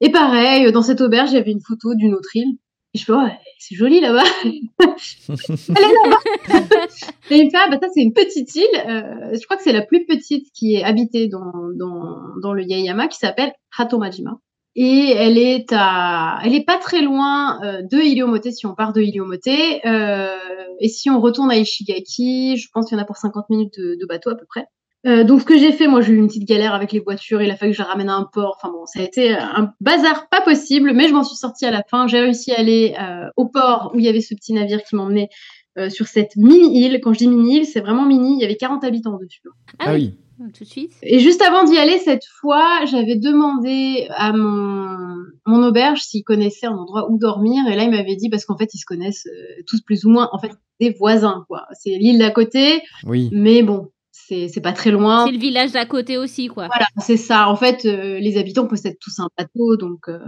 Et pareil, dans cette auberge, il y avait une photo d'une autre île et je fais, ouais, c'est joli là-bas. Elle est là-bas. et il me fait, ah, bah, ça, c'est une petite île. Euh, je crois que c'est la plus petite qui est habitée dans, dans, dans le Yayama, qui s'appelle Hatomajima. Et elle est à, elle est pas très loin euh, de Iliomote si on part de Iliomote. Euh, et si on retourne à Ishigaki, je pense qu'il y en a pour 50 minutes de, de bateau à peu près. Euh, donc ce que j'ai fait, moi j'ai eu une petite galère avec les voitures, il a fallu que je la ramène à un port. Enfin bon, ça a été un bazar pas possible, mais je m'en suis sortie à la fin. J'ai réussi à aller euh, au port où il y avait ce petit navire qui m'emmenait euh, sur cette mini-île. Quand je dis mini-île, c'est vraiment mini, il y avait 40 habitants dessus. Ah, oui. Tout de suite. Et juste avant d'y aller, cette fois, j'avais demandé à mon, mon auberge s'il connaissait un endroit où dormir. Et là, il m'avait dit, parce qu'en fait, ils se connaissent tous plus ou moins, en fait, des voisins, quoi. C'est l'île d'à côté. Oui. Mais bon, c'est pas très loin. C'est le village d'à côté aussi, quoi. Voilà, c'est ça. En fait, euh, les habitants possèdent tous un bateau, donc euh,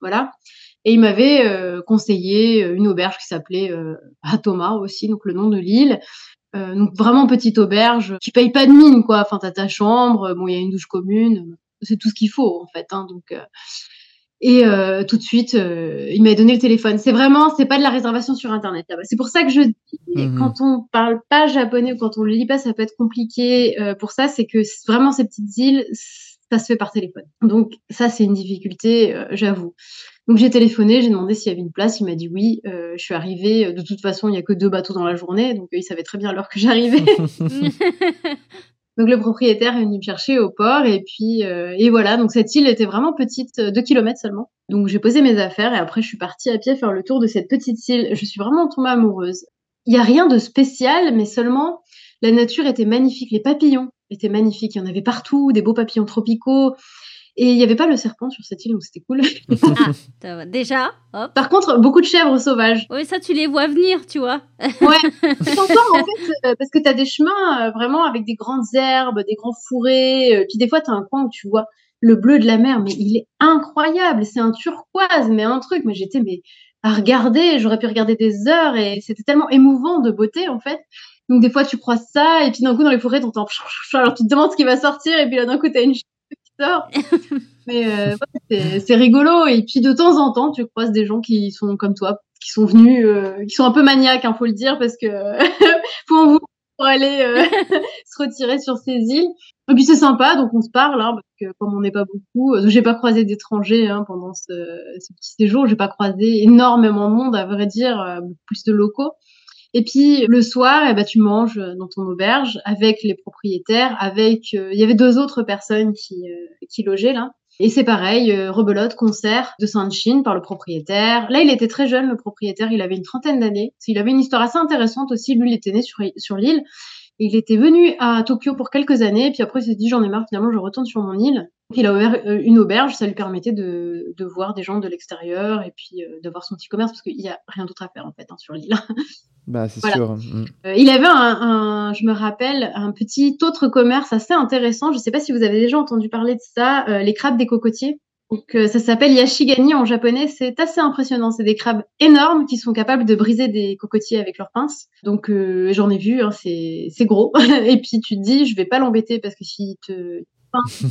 voilà. Et il m'avait euh, conseillé une auberge qui s'appelait Hatoma aussi, donc le nom de l'île. donc vraiment petite auberge. Tu payes pas de mine, quoi. Enfin, t'as ta chambre. Bon, il y a une douche commune. C'est tout ce qu'il faut, en fait. Hein, donc et euh, tout de suite, euh, il m'a donné le téléphone. C'est vraiment, c'est pas de la réservation sur Internet. C'est pour ça que je dis, mhm. quand on parle pas japonais ou quand on le lit pas, ça peut être compliqué. Euh, pour ça, c'est que vraiment ces petites îles, ça se fait par téléphone. Donc ça, c'est une difficulté, euh, j'avoue. Donc j'ai téléphoné, j'ai demandé s'il y avait une place. Il m'a dit oui. Euh, je suis arrivée. De toute façon, il y a que deux bateaux dans la journée, donc il savait très bien l'heure que j'arrivais. Donc le propriétaire est venu me chercher au port et puis euh, et voilà. Donc cette île était vraiment petite, 2 kilomètres seulement. Donc j'ai posé mes affaires et après je suis partie à pied faire le tour de cette petite île. Je suis vraiment tombée amoureuse. Il y a rien de spécial, mais seulement la nature était magnifique. Les papillons étaient magnifiques. Il y en avait partout, des beaux papillons tropicaux. Et il n'y avait pas le serpent sur cette île, donc c'était cool. ah, déjà, hop. Par contre, beaucoup de chèvres sauvages. Oui, ça, tu les vois venir, tu vois. ouais. encore, en fait, euh, parce que tu as des chemins euh, vraiment avec des grandes herbes, des grands fourrés. Euh, puis des fois, tu as un coin où tu vois le bleu de la mer, mais il est incroyable. C'est un turquoise, mais un truc. Mais j'étais mais à regarder, j'aurais pu regarder des heures et c'était tellement émouvant de beauté, en fait. Donc des fois, tu croises ça, et puis d'un coup, dans les forêts, t'entends... Alors tu te demandes ce qui va sortir, et puis là, d'un coup, t'as une Mais euh, c'est rigolo. Et puis de temps en temps, tu croises des gens qui sont comme toi, qui sont venus, euh, qui sont un peu maniaques, hein, faut le dire, parce que faut en vous pour aller euh, se retirer sur ces îles. Et puis c'est sympa, donc on se parle, hein, parce que comme on n'est pas beaucoup, j'ai pas croisé d'étrangers hein, pendant ce, ce, petit séjour, j'ai pas croisé énormément de monde, à vrai dire, plus de locaux. Et puis le soir, eh ben, tu manges dans ton auberge avec les propriétaires, avec euh, il y avait deux autres personnes qui, euh, qui logeaient là. Et c'est pareil, euh, rebelote, concert de Sainte-Chine par le propriétaire. Là, il était très jeune, le propriétaire, il avait une trentaine d'années. Il avait une histoire assez intéressante aussi. Lui, il était né sur, sur l'île. Il était venu à Tokyo pour quelques années, puis après il s'est dit j'en ai marre, finalement je retourne sur mon île. Il a ouvert une auberge, ça lui permettait de, de voir des gens de l'extérieur et puis de voir son petit commerce parce qu'il n'y a rien d'autre à faire en fait hein, sur l'île. Bah, c'est sûr. Mm. Euh, il avait un, je me rappelle, un petit autre commerce assez intéressant. Je ne sais pas si vous avez déjà entendu parler de ça, euh, les crabes des cocotiers. Donc, euh, ça s'appelle yashigani en japonais. C'est assez impressionnant. C'est des crabes énormes qui sont capables de briser des cocotiers avec leurs pinces. Donc, j'en ai vu. Hein, c'est gros. Et puis, tu te dis, je vais pas l'embêter parce que si te,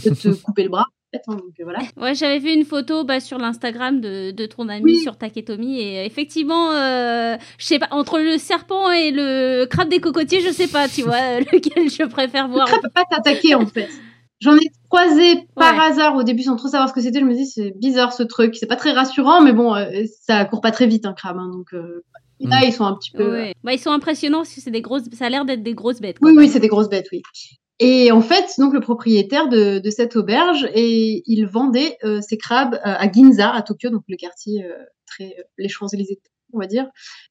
te, te couper le bras. Hein, euh, voilà. Ouais, j'avais vu une photo bah, sur l'Instagram de, de, ton ami sur Taketomi et euh, effectivement, euh, je sais pas entre le serpent et le crabe des cocotiers, je sais pas, tu vois, lequel je préfère voir. Le crabe peut pas t'attaquer en fait. J'en ai croisé par hasard au début sans trop savoir ce que c'était. Je me dis c'est bizarre ce truc, c'est pas très rassurant, mais bon, ça court pas très vite un crabe, hein, donc. Là, mm. ils sont un petit peu. Bah, ils sont impressionnants parce que c'est des grosses. Ça a l'air d'être des grosses bêtes. oui, oui, c'est des grosses bêtes, oui. Et en fait, donc le propriétaire de, de cette auberge, et il vendait euh, ses crabes euh, à Ginza, à Tokyo, donc le quartier euh, très les Champs-Élysées, on va dire,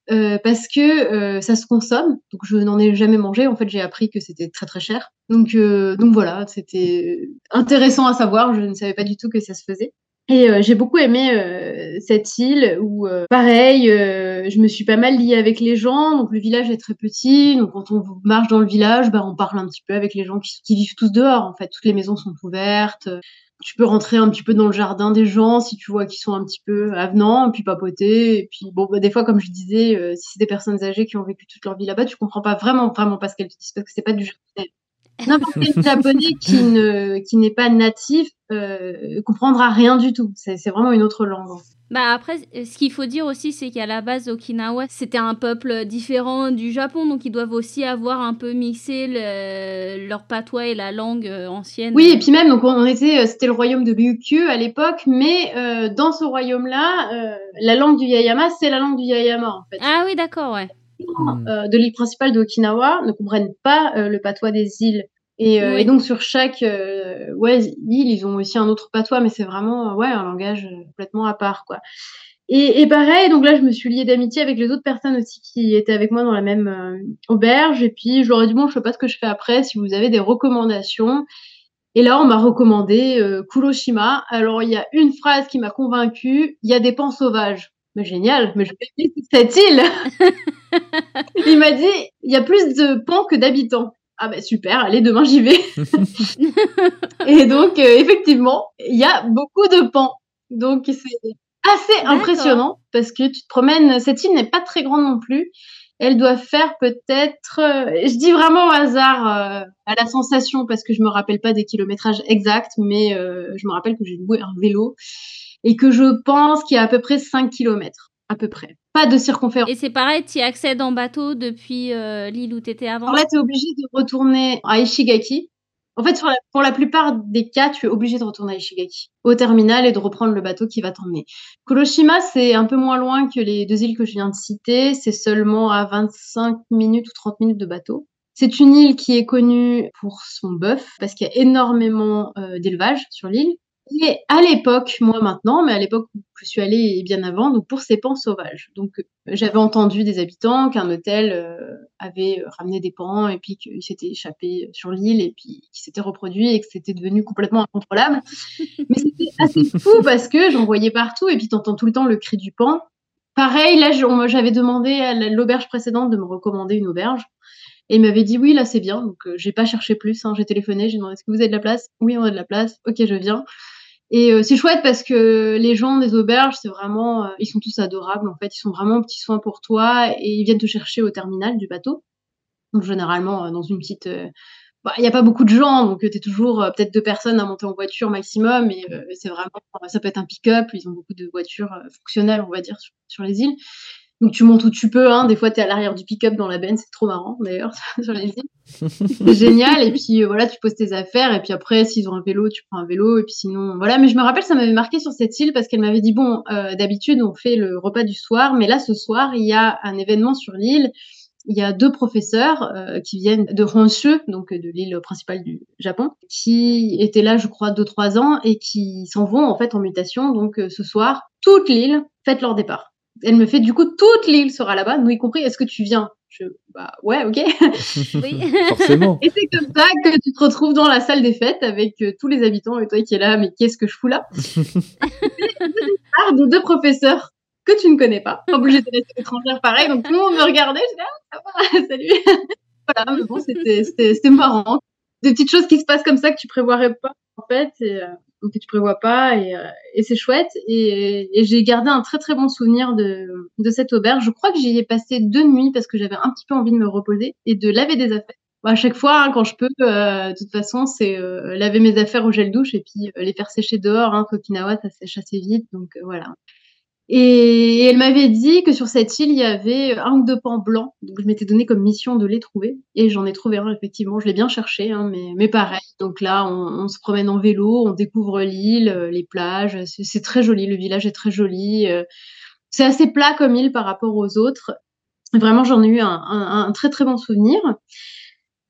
parce que ça se consomme. Donc je n'en ai jamais mangé. En fait, j'ai appris que c'était très très cher. Donc donc voilà, c'était intéressant à savoir. Je ne savais pas du tout que ça se faisait. Et euh, j'ai beaucoup aimé euh, cette île où, euh, pareil, je me suis pas mal liée avec les gens. Donc le village est très petit. Donc quand on marche dans le village, bah, on parle un petit peu avec les gens qui, vivent tous dehors. En fait, toutes les maisons sont ouvertes. Tu peux rentrer un petit peu dans le jardin des gens si tu vois qu'ils sont un petit peu avenants, et puis papoter. Et puis bon, bah, des fois, comme je disais, si c'est des personnes âgées qui ont vécu toute leur vie là-bas, tu comprends pas vraiment, vraiment pas ce qu'elles disent parce que c'est pas du jardin n'importe quel japonais qui ne qui n'est pas natif euh, comprendra rien du tout. C'est vraiment une autre langue. Bah après, ce qu'il faut dire aussi, c'est qu'à la base, Okinawa, c'était un peuple différent du Japon, donc ils doivent aussi avoir un peu mixé leur patois et la langue euh, ancienne. Oui, et puis même, donc on était, euh, c'était le royaume de Ryukyu à l'époque, mais euh, dans ce royaume-là, la langue du Yayama, c'est la langue du Yayama en fait. Ah oui, d'accord, ouais. de l'île principale de Okinawa ne comprennent pas le patois des îles euh, et, donc sur chaque euh, ouais, île, ils ont aussi un autre patois, mais c'est vraiment ouais, un langage complètement à part. quoi. Et, et, pareil, donc là, je me suis liée d'amitié avec les autres personnes aussi qui étaient avec moi dans la même euh, auberge. Et puis, je leur ai dit, bon, je sais pas ce que je fais après, si vous avez des recommandations. Et là, on m'a recommandé euh, Kuroshima. Alors, il y a une phrase qui m'a convaincue, il y a des pans sauvages. Mais génial, mais je vais cette île. il m'a dit, il y a plus de pans que d'habitants ah ben super, allez, demain j'y vais. et donc, euh, effectivement, il y a beaucoup de pans. Donc, c'est assez impressionnant parce que tu te promènes, cette île n'est pas très grande non plus. Elle doit faire peut-être, euh, je dis vraiment au hasard, euh, à la sensation parce que je me rappelle pas des kilométrages exacts, mais je me rappelle que j'ai loué un vélo et que je pense qu'il y a à peu près 5 kilomètres à peu près. Pas de circonférence. Et c'est pareil, tu accèdes en bateau depuis euh, l'île où tu étais avant là, tu es obligé de retourner à Ishigaki. En fait, pour la, plupart des cas, tu es obligé de retourner à Ishigaki, au terminal, et de reprendre le bateau qui va t'emmener. Kuroshima, c'est un peu moins loin que les deux îles que je viens de citer. C'est seulement à 25 minutes ou 30 minutes de bateau. C'est une île qui est connue pour son bœuf, parce qu'il y a énormément euh, d'élevage sur l'île. Et à l'époque, moi maintenant, mais à l'époque où je suis allée et bien avant, donc pour ces pans sauvages. Donc j'avais entendu des habitants qu'un hôtel euh, avait ramené des pans et puis qu'ils s'étaient échappés sur l'île et puis qu'ils s'étaient reproduits et que c'était devenu complètement incontrôlable. mais c'était assez fou parce que j'en voyais partout et puis t'entends tout le temps le cri du pan. Pareil, là j'avais demandé à l'auberge précédente de me recommander une auberge. Et il m'avait dit oui, là c'est bien. Donc euh, j'ai pas cherché plus. Hein. J'ai téléphoné, j'ai demandé est-ce que vous avez de la place? Oui, on a de la place. Ok, je viens. Et euh, c'est chouette parce que les gens des auberges, c'est vraiment, euh, ils sont tous adorables en fait. Ils sont vraiment petits soins pour toi et ils viennent te chercher au terminal du bateau. Donc généralement dans une petite, bah, il n'y a pas beaucoup de gens, donc tu es toujours peut-être deux personnes à monter en voiture maximum. Et c'est vraiment, ça peut être un pick-up. Ils ont beaucoup de voitures fonctionnelles, on va dire, sur les îles. Donc tu montes où tu peux, hein. des fois tu es à l'arrière du pick-up dans la benne, c'est trop marrant d'ailleurs sur les îles. Génial et puis euh, voilà, tu poses tes affaires et puis après s'ils ont un vélo, tu prends un vélo et puis sinon voilà, mais je me rappelle ça m'avait marqué sur cette île parce qu'elle m'avait dit bon, euh, d'habitude on fait le repas du soir, mais là ce soir, il y a un événement sur l'île. Il y a deux professeurs euh, qui viennent de Honshu, donc de l'île principale du Japon, qui étaient là, je crois, deux trois ans et qui s'en vont en fait en mutation. Donc ce soir, toute l'île fête leur départ elle me fait du coup toute l'île sera là-bas, nous y compris. Est-ce que tu viens? Je bah ouais, ok. oui. Forcément. Et c'est comme ça que tu te retrouves dans la salle des fêtes avec euh, tous les habitants et toi qui es là, mais qu'est-ce que je fous là? De deux professeurs que tu ne connais pas. En plus, j'étais restée étrangère pareil, donc tout le monde me regardait. Je disais ah ça va, salut. voilà, mais bon, c'était marrant. Des petites choses qui se passent comme ça que tu prévoirais pas en fait. Et, euh, que tu prévois pas et, euh, c'est chouette et, j'ai gardé un très très bon souvenir de, de cette auberge. Je crois que j'y ai passé deux nuits parce que j'avais un petit peu envie de me reposer et de laver des affaires. à chaque fois, hein, quand je peux, euh, de toute façon, c'est euh, laver mes affaires au gel douche et puis les faire sécher dehors. Hein, Okinawa, ça sèche assez vite, donc voilà. Et elle m'avait dit que sur cette île, il y avait un ou deux pans blancs. Donc, je m'étais donné comme mission de les trouver. Et j'en ai trouvé un, effectivement. Je l'ai bien cherché, hein, mais, mais pareil. Donc là, on, se promène en vélo, on découvre l'île, euh, les plages. C'est très joli. Le village est très joli. Euh. C'est assez plat comme île par rapport aux autres. Vraiment, j'en ai eu un, un, très, très bon souvenir.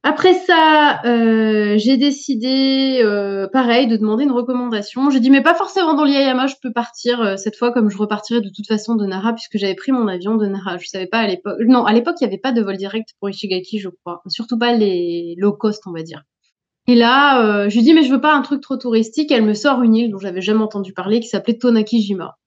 Après ça, euh, j'ai décidé, euh, pareil, de demander une recommandation. J'ai dit, mais pas forcément dans l'IAYAMA, je peux partir euh, cette fois, comme je repartirai de toute façon de Nara, puisque j'avais pris mon avion de Nara. Je savais pas à l'époque. Non, à l'époque, il n'y avait pas de vol direct pour Ishigaki, je crois. Surtout pas les low cost, on va dire. Et là, je lui dis, mais je veux pas un truc trop touristique. Elle me sort une île dont j'avais jamais entendu parler, qui s'appelait Tonakijima.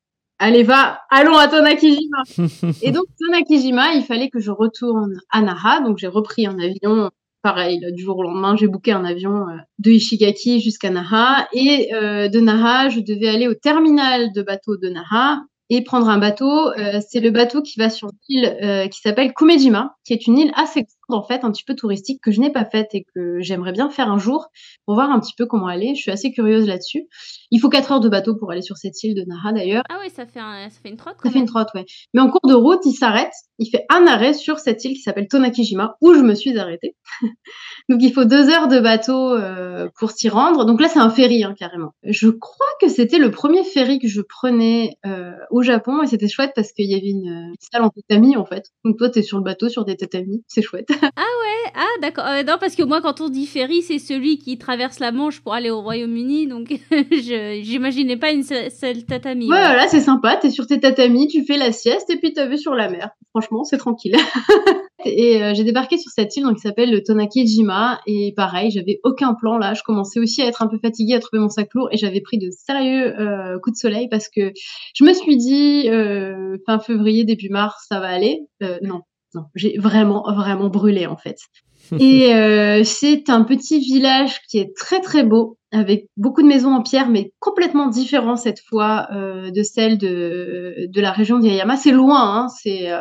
Allez, va, allons à Tonakijima. et donc, Tonakijima, il fallait que je retourne à Nara. Donc, j'ai repris un avion pareil, du jour au lendemain, j'ai booké un avion euh, de Ishigaki jusqu'à Naha. Et euh, de Naha, je devais aller au terminal de bateau de Naha et prendre un bateau. Euh, c'est le bateau qui va sur l'île qui s'appelle Kumejima, qui est une île assez grande en fait, un petit peu touristique que je n'ai pas faite et que j'aimerais bien faire un jour pour voir un petit peu comment aller. Je suis assez curieuse là-dessus. Il faut 4 heures de bateau pour aller sur cette île de Naha d'ailleurs. Ah oui, ça fait ça fait une trotte. Ça fait une trotte, ouais. Mais en cours de route, il s'arrête. Il fait un arrêt sur cette île qui s'appelle Tonakijima où je me suis arrêtée. Donc il faut deux heures de bateau euh, pour s'y rendre. Donc là, c'est un ferry hein, carrément. Je crois que c'était le premier ferry que je prenais euh, au Japon et c'était chouette parce qu'il y avait une, salle en tatami en fait. Donc toi, tu es sur le bateau sur des tatamis, c'est chouette. ah ouais, ah d'accord. Euh, non, parce que moi, quand on dit ferry, c'est celui qui traverse la Manche pour aller au Royaume-Uni. Donc je j'imaginais pas une salle tatami. Ouais, voilà, c'est sympa. Tu es sur tes tatamis, tu fais la sieste et puis tu as vu sur la mer. Franchement, c'est tranquille. et euh, j'ai débarqué sur cette île donc, qui s'appelle le Tonakijima et pareil, j'avais aucun plan là. Je commençais aussi à être un peu fatiguée, à trouver mon sac lourd et j'avais pris de sérieux euh, coups de soleil parce que je me suis dit euh, fin février début mars ça va aller. Euh, non, non, j'ai vraiment vraiment brûlé en fait. Et euh, c'est un petit village qui est très très beau, avec beaucoup de maisons en pierre, mais complètement différent cette fois euh, de celle de, de la région d'Yayama. C'est loin, hein, c'est euh,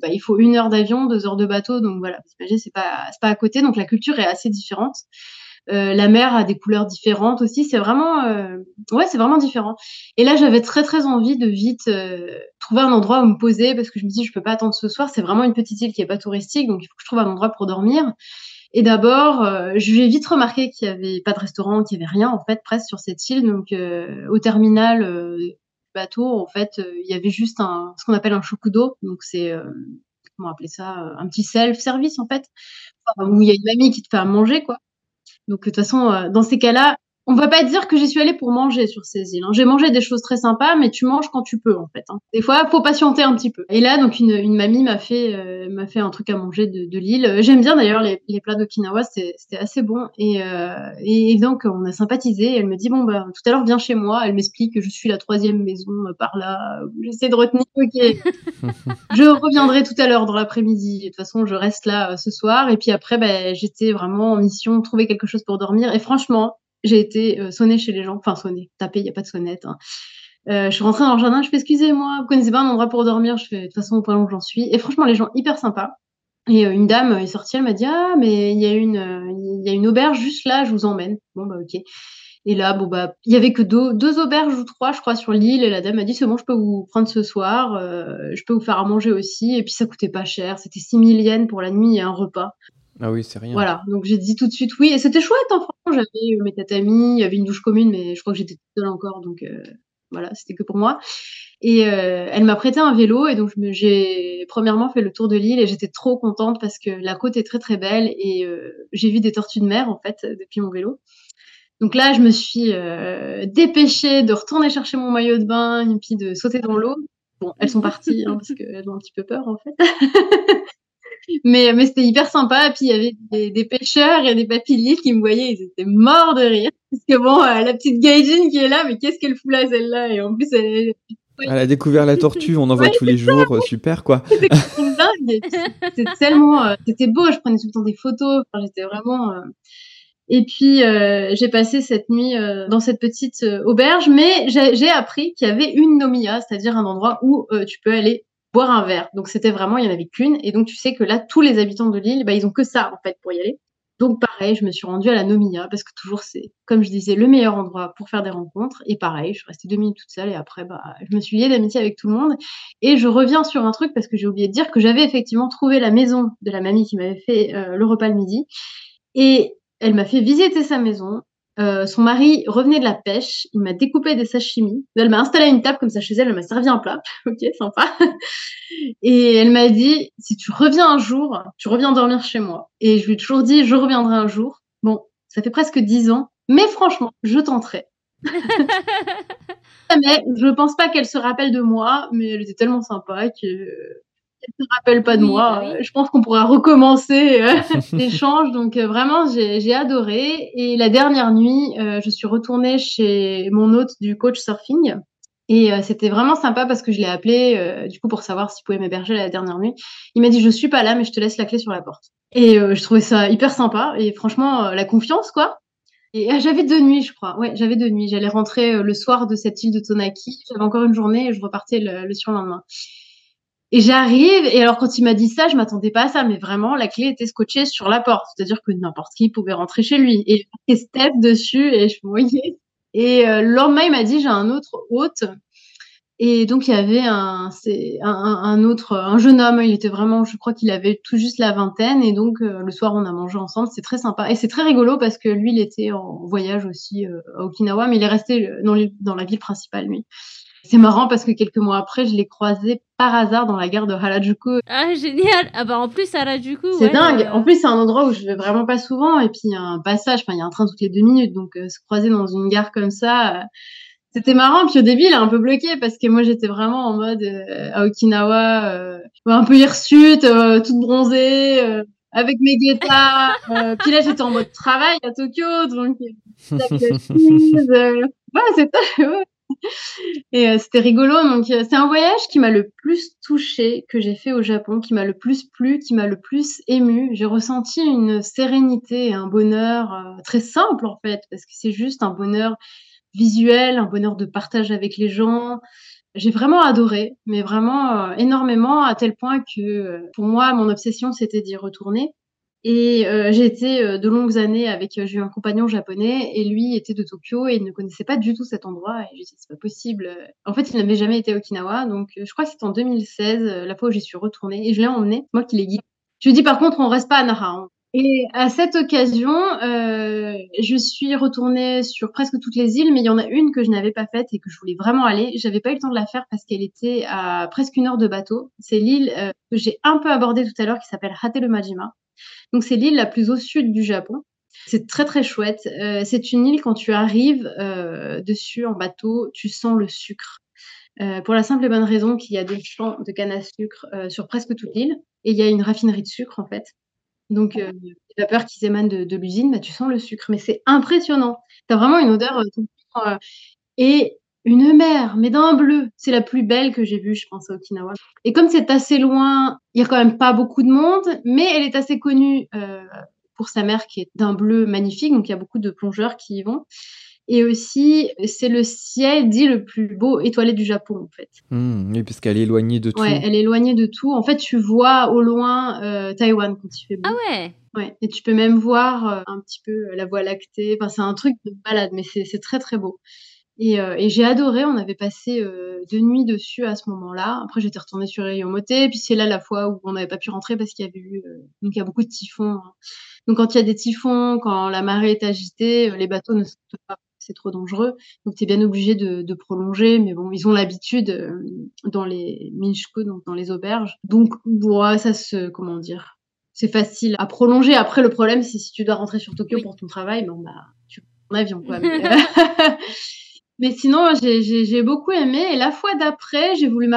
bah, il faut une heure d'avion, deux heures de bateau, donc voilà, vous imaginez, c'est pas c'est pas à côté, donc la culture est assez différente. Euh, la mer a des couleurs différentes aussi. C'est vraiment, euh, ouais, c'est vraiment différent. Et là, j'avais très très envie de vite euh, trouver un endroit où me poser parce que je me dis, je peux pas attendre ce soir. C'est vraiment une petite île qui est pas touristique, donc il faut que je trouve un endroit pour dormir. Et d'abord, j'ai vite remarqué qu'il y avait pas de restaurant, qu'il y avait rien en fait presque sur cette île. Donc au terminal bateau, en fait, il y avait juste un, ce qu'on appelle un shokudo. Donc c'est comment appeler ça, un petit self-service en fait, où il y a une mamie qui te fait à manger quoi. Donc de toute façon, dans ces cas-là, on va pas dire que j'y suis allée pour manger sur ces îles. Hein. J'ai mangé des choses très sympas, mais tu manges quand tu peux en fait. Hein. Des fois, faut patienter un petit peu. Et là, donc une, une mamie m'a fait euh, m'a fait un truc à manger de, de l'île. J'aime bien d'ailleurs les, les plats d'Okinawa, c'était assez bon. Et, euh, et donc on a sympathisé. Elle me dit bon bah tout à l'heure viens chez moi. Elle m'explique que je suis la troisième maison euh, par là. J'essaie de retenir. Ok. je reviendrai tout à l'heure dans l'après-midi. De toute façon, je reste là ce soir. Et puis après, bah, j'étais vraiment en mission trouver quelque chose pour dormir. Et franchement, j'ai été euh, sonner chez les gens, enfin sonner, taper, il n'y a pas de sonnette. Hein. Euh, je suis rentrée dans le jardin, je fais excusez-moi, vous connaissez pas un endroit pour dormir? Je fais de toute façon au point où j'en suis. Et franchement, les gens hyper sympas. Et euh, une dame est sortie, elle m'a dit ah mais il y a une auberge juste là, je vous emmène. Bon bah ok. Et là bon bah il y avait que deux, deux auberges ou trois je crois sur l'île et la dame m'a dit c'est bon je peux vous prendre ce soir, je peux vous faire à manger aussi et puis ça coûtait pas cher, c'était 6000 yens pour la nuit et un repas. Ah oui, c'est rien. Voilà, donc j'ai dit tout de suite oui. Et c'était chouette, hein, franchement. J'avais euh, mes tatamis, il y avait une douche commune, mais je crois que j'étais toute seule encore, donc euh, voilà, c'était que pour moi. Et euh, elle m'a prêté un vélo, et donc j'ai premièrement fait le tour de l'île, et j'étais trop contente parce que la côte est très très belle, et j'ai vu des tortues de mer, en fait, depuis mon vélo. Donc là, je me suis dépêchée de retourner chercher mon maillot de bain, et puis de sauter dans l'eau. Bon, elles sont parties, hein, parce qu'elles ont un petit peu peur, en fait. Mais, mais c'était hyper sympa. Et puis, il y avait des, des pêcheurs et des papillis qui me voyaient, ils étaient morts de rire. Parce que bon, euh, la petite Gaijin qui est là, mais qu'est-ce qu'elle fout là, celle-là? Et en plus, elle, elle a découvert la tortue, on en voit tous les jours, euh, super quoi. C'était tellement, euh, c'était beau, je prenais tout le temps des photos, enfin, j'étais vraiment. Et puis j'ai passé cette nuit dans cette petite auberge, mais j'ai appris qu'il y avait une nomiya, c'est-à-dire un endroit où tu peux aller boire un verre. Donc c'était vraiment, il n'y en avait qu'une. Et donc tu sais que là, tous les habitants de l'île, bah, ils ont que ça en fait pour y aller. Donc pareil, je me suis rendue à la Nomia parce que toujours c'est, comme je disais, le meilleur endroit pour faire des rencontres. Et pareil, je suis restée deux minutes toute seule et après, bah, je me suis liée d'amitié avec tout le monde. Et je reviens sur un truc parce que j'ai oublié de dire que j'avais effectivement trouvé la maison de la mamie qui m'avait fait euh, le repas le midi. Et elle m'a fait visiter sa maison. Euh, son mari revenait de la pêche, il m'a découpé des sashimi. Elle m'a installé à une table comme ça chez elle, elle m'a servi un plat. ok, sympa. Et elle m'a dit si tu reviens un jour, tu reviens dormir chez moi. Et je lui ai toujours dit je reviendrai un jour. Bon, ça fait presque dix ans, mais franchement, je tenterai. mais je pense pas qu'elle se rappelle de moi, mais elle était tellement sympa que ne se rappelle pas de moi. Bah je pense qu'on pourra recommencer euh, l'échange. Donc euh, vraiment, j'ai adoré. Et la dernière nuit, euh, je suis retournée chez mon hôte du coach surfing. Et c'était vraiment sympa parce que je l'ai appelé du coup pour savoir s'il pouvait m'héberger la dernière nuit. Il m'a dit je suis pas là mais je te laisse la clé sur la porte. Et je trouvais ça hyper sympa et franchement la confiance quoi. Et j'avais deux nuits je crois. Ouais j'avais deux nuits. J'allais rentrer le soir de cette île de Tonaki. J'avais encore une journée et je repartais le, le surlendemain. Et j'arrive, et alors quand il m'a dit ça, je m'attendais pas à ça, mais vraiment, la clé était scotchée sur la porte, c'est-à-dire que n'importe qui pouvait rentrer chez lui. Et il Steph dessus, et je voyais. Et euh, le lendemain, il m'a dit, j'ai un autre hôte. Et donc, il y avait un, un, autre, un jeune homme, il était vraiment, je crois qu'il avait tout juste la vingtaine. Et donc, euh, le soir, on a mangé ensemble, c'est très sympa. Et c'est très rigolo parce que lui, il était en voyage aussi euh, à Okinawa, mais il est resté dans, dans la ville principale, lui. C'est marrant parce que quelques mois après, je l'ai croisé par hasard dans la gare de Harajuku. Ah, génial! Ah bah en plus, Harajuku, C'est dingue! En plus, c'est un endroit où je vais vraiment pas souvent et puis il y a un passage, enfin, il y a un train toutes les deux minutes, donc euh, se croiser dans une gare comme ça, euh, c'était marrant. Puis au début, il a un peu bloqué parce que moi, j'étais vraiment en mode euh, à Okinawa, un peu hirsute, toute bronzée, avec mes guettars. puis là, j'étais en mode travail à Tokyo, donc... ouais, c'était... Ouais. Et euh, c'était rigolo. Donc, euh, c'est un voyage qui m'a le plus touché que j'ai fait au Japon, qui m'a le plus plu, qui m'a le plus ému. J'ai ressenti une sérénité et un bonheur euh, très simple, en fait, parce que c'est juste un bonheur visuel, un bonheur de partage avec les gens. J'ai vraiment adoré, mais vraiment énormément, à tel point que pour moi, mon obsession, c'était d'y retourner. Et euh, j'ai été euh, de longues années avec, euh, j'ai eu un compagnon japonais et lui était de Tokyo et il ne connaissait pas du tout cet endroit. Et lui dit, c'est pas possible. En fait, il n'avait jamais été à Okinawa. Donc, je crois que c'était en 2016, la fois où j'y suis retournée et je l'ai emmené, moi qui l'ai guidé. Je lui ai dit, par contre, on reste pas à Nara. Et à cette occasion, euh, je suis retournée sur presque toutes les îles, mais il y en a une que je n'avais pas faite et que je voulais vraiment aller. J'avais pas eu le temps de la faire parce qu'elle était à presque une heure de bateau. C'est l'île euh, que j'ai un peu abordée tout à l'heure qui s'appelle Hate Majima. Donc c'est l'île la plus au sud du Japon. C'est très très chouette. Euh, c'est une île quand tu arrives euh, dessus en bateau, tu sens le sucre. Euh, pour la simple et bonne raison qu'il y a des champs de canne à sucre sur presque toute l'île et il y a une raffinerie de sucre en fait. Donc, les vapeurs qui s'émanent de, l'usine, bah, tu sens le sucre. Mais c'est impressionnant. Tu as vraiment une odeur et une mer, mais d'un bleu. C'est la plus belle que j'ai vue, je pense, à Okinawa. Et comme c'est assez loin, il y a quand même pas beaucoup de monde, mais elle est assez connue euh, pour sa mer qui est d'un bleu magnifique. Donc, il y a beaucoup de plongeurs qui y vont. Et aussi, c'est le ciel dit le plus beau étoilé du Japon, en fait. Hmm, oui, parce qu'elle est éloignée de tout. Ouais, elle est éloignée de tout. En fait, tu vois au loin euh, Taïwan quand il fait beau. Ah ouais Ouais, et tu peux même voir euh, un petit peu la Voie lactée. Enfin, c'est un truc de balade, mais c'est très très beau. Et, euh, et j'ai adoré. On avait passé euh, deux nuits dessus à ce moment-là. Après, j'étais retournée sur Yomote. Puis c'est là la fois où on n'avait pas pu rentrer parce qu'il y avait eu euh, donc il y a beaucoup de typhons. hein. Donc quand il y a des typhons, quand la marée est agitée, euh, les bateaux ne sortent pas. C'est trop dangereux. Donc tu es bien obligé de, de prolonger. Mais bon, ils ont l'habitude euh, dans les minchko, donc dans les auberges. Donc ouais, ça se comment dire c'est facile à prolonger. Après, le problème, c'est si tu dois rentrer sur Tokyo Oui. pour ton travail, bon, bah, tu prends l'avion, quoi. Mais, euh, mais sinon, j'ai- beaucoup aimé. Et la fois d'après, j'ai voulu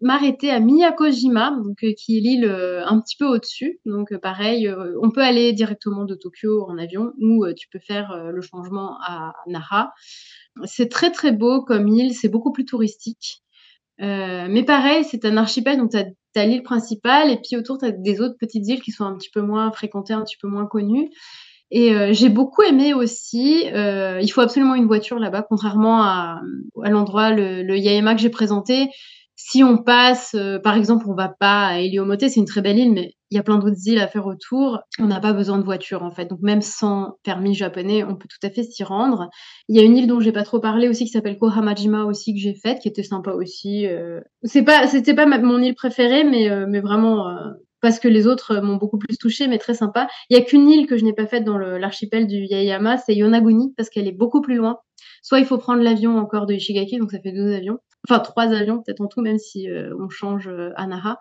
m'arrêter à Miyakojima, donc, euh, qui est l'île euh, un petit peu au-dessus. Donc, euh, pareil, on peut aller directement de Tokyo en avion ou tu peux faire le changement à Nara. C'est très, très beau comme île. C'est beaucoup plus touristique. Mais pareil, c'est un archipel, donc tu as, l'île principale et puis autour, tu as des autres petites îles qui sont un petit peu moins fréquentées, un petit peu moins connues. Et euh, j'ai beaucoup aimé aussi, euh, il faut absolument une voiture là-bas, contrairement à, l'endroit, le, le Yaema que j'ai présenté. Si on passe, euh, par exemple, on va pas à Eliomote, c'est une très belle île, mais il y a plein d'autres îles à faire autour. On n'a pas besoin de voiture en fait. Donc même sans permis japonais, on peut tout à fait s'y rendre. Il y a une île dont j'ai pas trop parlé aussi qui s'appelle Kohamajima aussi que j'ai faite, qui était sympa aussi. C'est pas, c'était pas mon île préférée, mais mais vraiment parce que les autres euh, m'ont beaucoup plus touchée, mais très sympa. Il y a qu'une île que je n'ai pas faite dans l'archipel du Yaeyama, c'est Yonaguni parce qu'elle est beaucoup plus loin. Soit il faut prendre l'avion encore de Ishigaki, donc ça fait deux avions, enfin trois avions peut-être en tout, même si euh, on change euh, à Nara.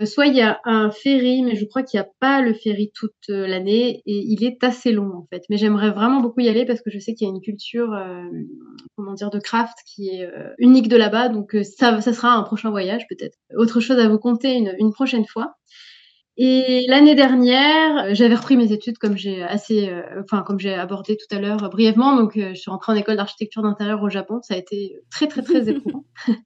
Euh, Soit il y a un ferry, mais je crois qu'il n'y a pas le ferry toute l'année et il est assez long en fait. Mais j'aimerais vraiment beaucoup y aller parce que je sais qu'il y a une culture, comment dire, de craft qui est unique de là-bas. Donc ça, sera un prochain voyage peut-être. Autre chose à vous une, une prochaine fois. Et l'année dernière, j'avais repris mes études comme j'ai assez, euh, enfin comme j'ai abordé tout à l'heure euh, brièvement. Donc, euh, je suis rentrée en école d'architecture d'intérieur au Japon. Ça a été très très très éprouvant.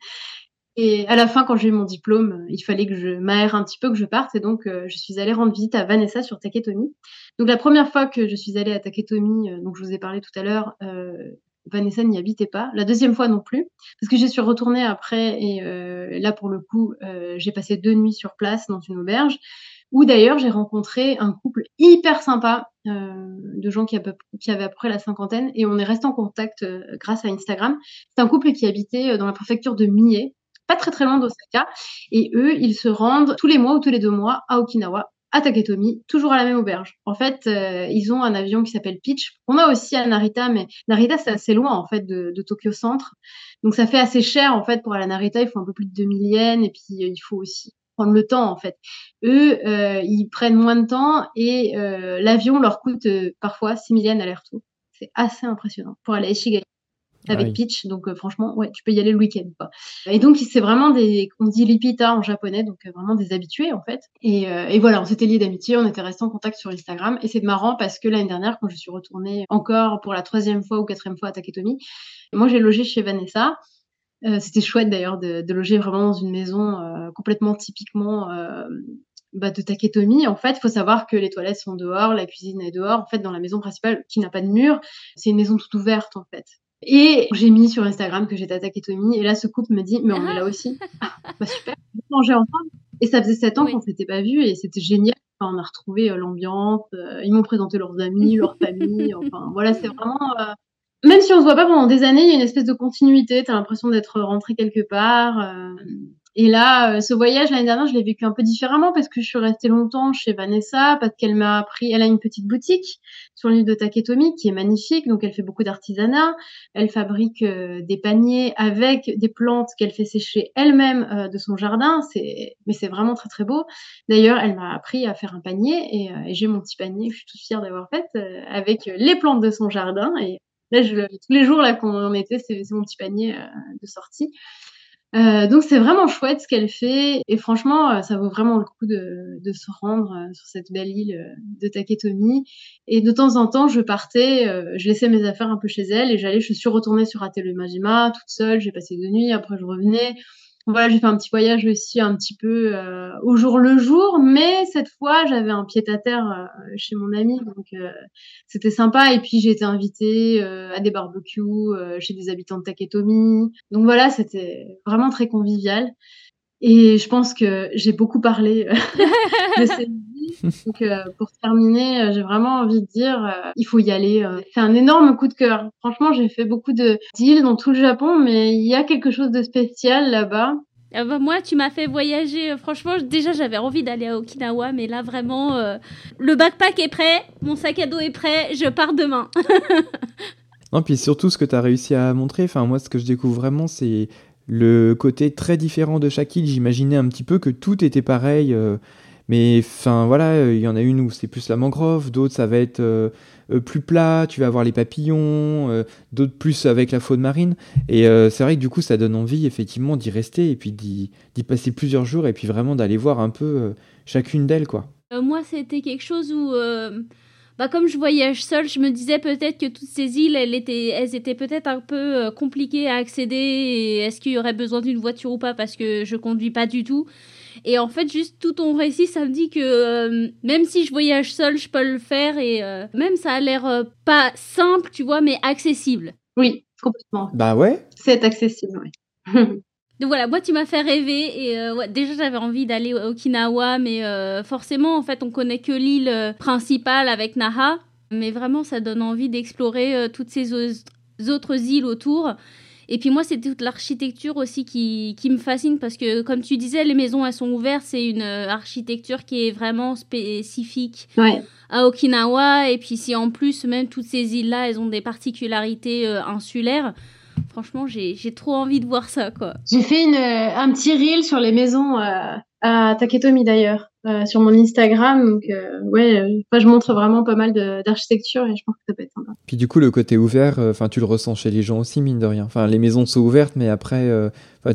Et à la fin, quand j'ai eu mon diplôme, il fallait que je m'aère un petit peu, que je parte. Et donc, euh, je suis allée rendre visite à Vanessa sur Taketomi. Donc, la première fois que je suis allée à Taketomi, donc je vous ai parlé tout à l'heure, Vanessa n'y habitait pas. La deuxième fois non plus, parce que je suis retournée après. Et là, pour le coup, j'ai passé deux nuits sur place dans une auberge où d'ailleurs j'ai rencontré un couple hyper sympa euh, de gens qui, avaient à peu près la cinquantaine et on est resté en contact euh, grâce à Instagram. C'est un couple qui habitait euh, dans la préfecture de Mie, pas très très loin d'Osaka, et eux ils se rendent tous les mois ou tous les deux mois à Okinawa, à Taketomi, toujours à la même auberge. En fait, ils ont un avion qui s'appelle Peach. On a aussi à Narita, mais Narita c'est assez loin en fait de, Tokyo Centre, donc ça fait assez cher en fait pour aller à Narita. Il faut un peu plus de 2000 yens et puis il faut aussi prendre le temps en fait. Eux, euh, ils prennent moins de temps et euh, l'avion leur coûte euh, parfois 6 000 yens aller-retour. C'est assez impressionnant pour aller à Ishigaki avec Ah oui. Peach. Donc euh, franchement, ouais, tu peux y aller le week-end. Quoi. Et donc c'est vraiment des, on dit lipita en japonais, donc euh, vraiment des habitués en fait. Et, euh, et voilà, on s'était liés d'amitié, on était restés en contact sur Instagram. Et c'est marrant parce que l'année dernière, quand je suis retournée encore pour la troisième fois ou quatrième fois à Taketomi, moi j'ai logé chez Vanessa. Euh, C'était chouette d'ailleurs de, de loger vraiment dans une maison euh, complètement typiquement euh, bah, de Taketomi. En fait, il faut savoir que les toilettes sont dehors, la cuisine est dehors. En fait, dans la maison principale qui n'a pas de mur, c'est une maison toute ouverte en fait. Et j'ai mis sur Instagram que j'étais à Taketomi et là ce couple me dit mais on est là aussi. Ah, bah super, on mangeait ensemble. Et ça faisait sept ans Oui. qu'on s'était pas vus et c'était génial. Enfin, on a retrouvé euh, l'ambiance. euh, ils m'ont présenté leurs amis, leurs familles. Enfin voilà, c'est vraiment euh, même si on se voit pas pendant des années, il y a une espèce de continuité. T'as l'impression d'être rentré quelque part. euh, Et là, euh, ce voyage l'année dernière, je l'ai vécu un peu différemment parce que je suis restée longtemps chez Vanessa, parce qu'elle m'a appris, elle a une petite boutique sur l'île de Taketomi qui est magnifique, donc elle fait beaucoup d'artisanat. Elle fabrique euh, des paniers avec des plantes qu'elle fait sécher elle-même de son jardin. C'est, mais c'est vraiment très très beau. D'ailleurs, elle m'a appris à faire un panier et, j'ai mon petit panier je suis toute fière d'avoir fait avec les plantes de son jardin. Là, je, tous les jours là qu'on était, c'est, mon petit panier de sortie. Euh, donc c'est vraiment chouette ce qu'elle fait. Et franchement euh, ça vaut vraiment le coup de, se rendre euh, sur cette belle île de Taketomi. Et de temps en temps je partais, je laissais mes affaires un peu chez elle et j'allais, je suis retournée sur Majima toute seule, j'ai passé deux nuits, après je revenais, voilà, j'ai fait un petit voyage aussi un petit peu euh, au jour le jour, mais cette fois j'avais un pied à terre euh, chez mon ami, donc euh, c'était sympa. Et puis j'ai été invitée à des barbecues chez des habitants de Taketomi, donc voilà, c'était vraiment très convivial. Et je pense que j'ai beaucoup parlé de cette vie. Donc, pour terminer, j'ai vraiment envie de dire, il faut y aller. c'est un énorme coup de cœur. Franchement, j'ai fait beaucoup de deals dans tout le Japon, mais il y a quelque chose de spécial là-bas. Bah, moi, tu m'as fait voyager. Franchement, déjà, j'avais envie d'aller à Okinawa, mais là, vraiment, le backpack est prêt, mon sac à dos est prêt, je pars demain. non, puis surtout, ce que tu as réussi à montrer, enfin, moi, ce que je découvre vraiment, c'est le côté très différent de chaque île, j'imaginais un petit peu que tout était pareil. Euh, mais enfin voilà, il y en a une où c'est plus la mangrove, d'autres ça va être euh, euh, plus plat, tu vas avoir les papillons, d'autres plus avec la faune marine. Et c'est vrai que du coup ça donne envie effectivement d'y rester et puis d'y passer plusieurs jours et puis vraiment d'aller voir un peu chacune d'elles quoi. moi c'était quelque chose où bah, comme je voyage seule, je me disais peut-être que toutes ces îles, elles étaient, elles étaient peut-être un peu euh, compliquées à accéder. Et est-ce qu'il y aurait besoin d'une voiture ou pas Parce que je conduis pas du tout. Et en fait, juste tout ton récit, ça me dit que euh, même si je voyage seule, je peux le faire. Et euh, même ça a l'air pas simple, tu vois, mais accessible. Oui, complètement. Bah ouais. C'est accessible, oui. Donc voilà, moi tu m'as fait rêver et euh, déjà j'avais envie d'aller au Okinawa, mais euh, forcément en fait on connaît que l'île euh, principale avec Naha, mais vraiment ça donne envie d'explorer toutes ces autres îles autour. Et puis moi c'est toute l'architecture aussi qui, qui, me fascine parce que comme tu disais les maisons elles sont ouvertes, c'est une architecture qui est vraiment spécifique à Okinawa. Et puis si en plus même toutes ces îles là elles ont des particularités insulaires Franchement, j'ai trop envie de voir ça, quoi. J'ai fait une, euh, un petit reel sur les maisons euh, à Taketomi d'ailleurs, euh, sur mon Instagram. Donc, ouais, je montre vraiment pas mal d'architecture et je pense que ça peut être sympa. Puis du coup, le côté ouvert, enfin, tu le ressens chez les gens aussi, mine de rien. Enfin, les maisons sont ouvertes, mais après,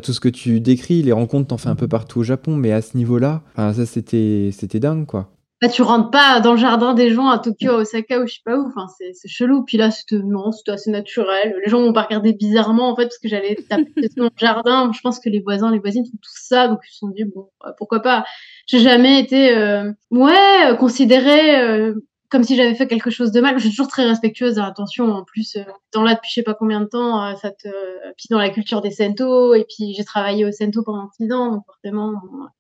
tout ce que tu décris, les rencontres, t'en fais un peu partout au Japon, mais à ce niveau-là, ça, c'était dingue, quoi. Bah, tu rentres pas dans le jardin des gens à Tokyo, à Osaka ou je sais pas où. Enfin, c'est chelou. Puis là, c'était non, c'était assez naturel. Les gens m'ont pas regardé bizarrement en fait parce que j'allais taper dans le jardin. Je pense que les voisins, les voisines font tout ça, donc ils se sont dit bon, bah, pourquoi pas. J'ai jamais été euh, ouais considérée euh, comme si j'avais fait quelque chose de mal. Je suis toujours très respectueuse. Attention, en plus, euh, dans là depuis je sais pas combien de temps, euh, ça te. Puis dans la culture des sento, et puis j'ai travaillé au sento pendant six ans, donc forcément,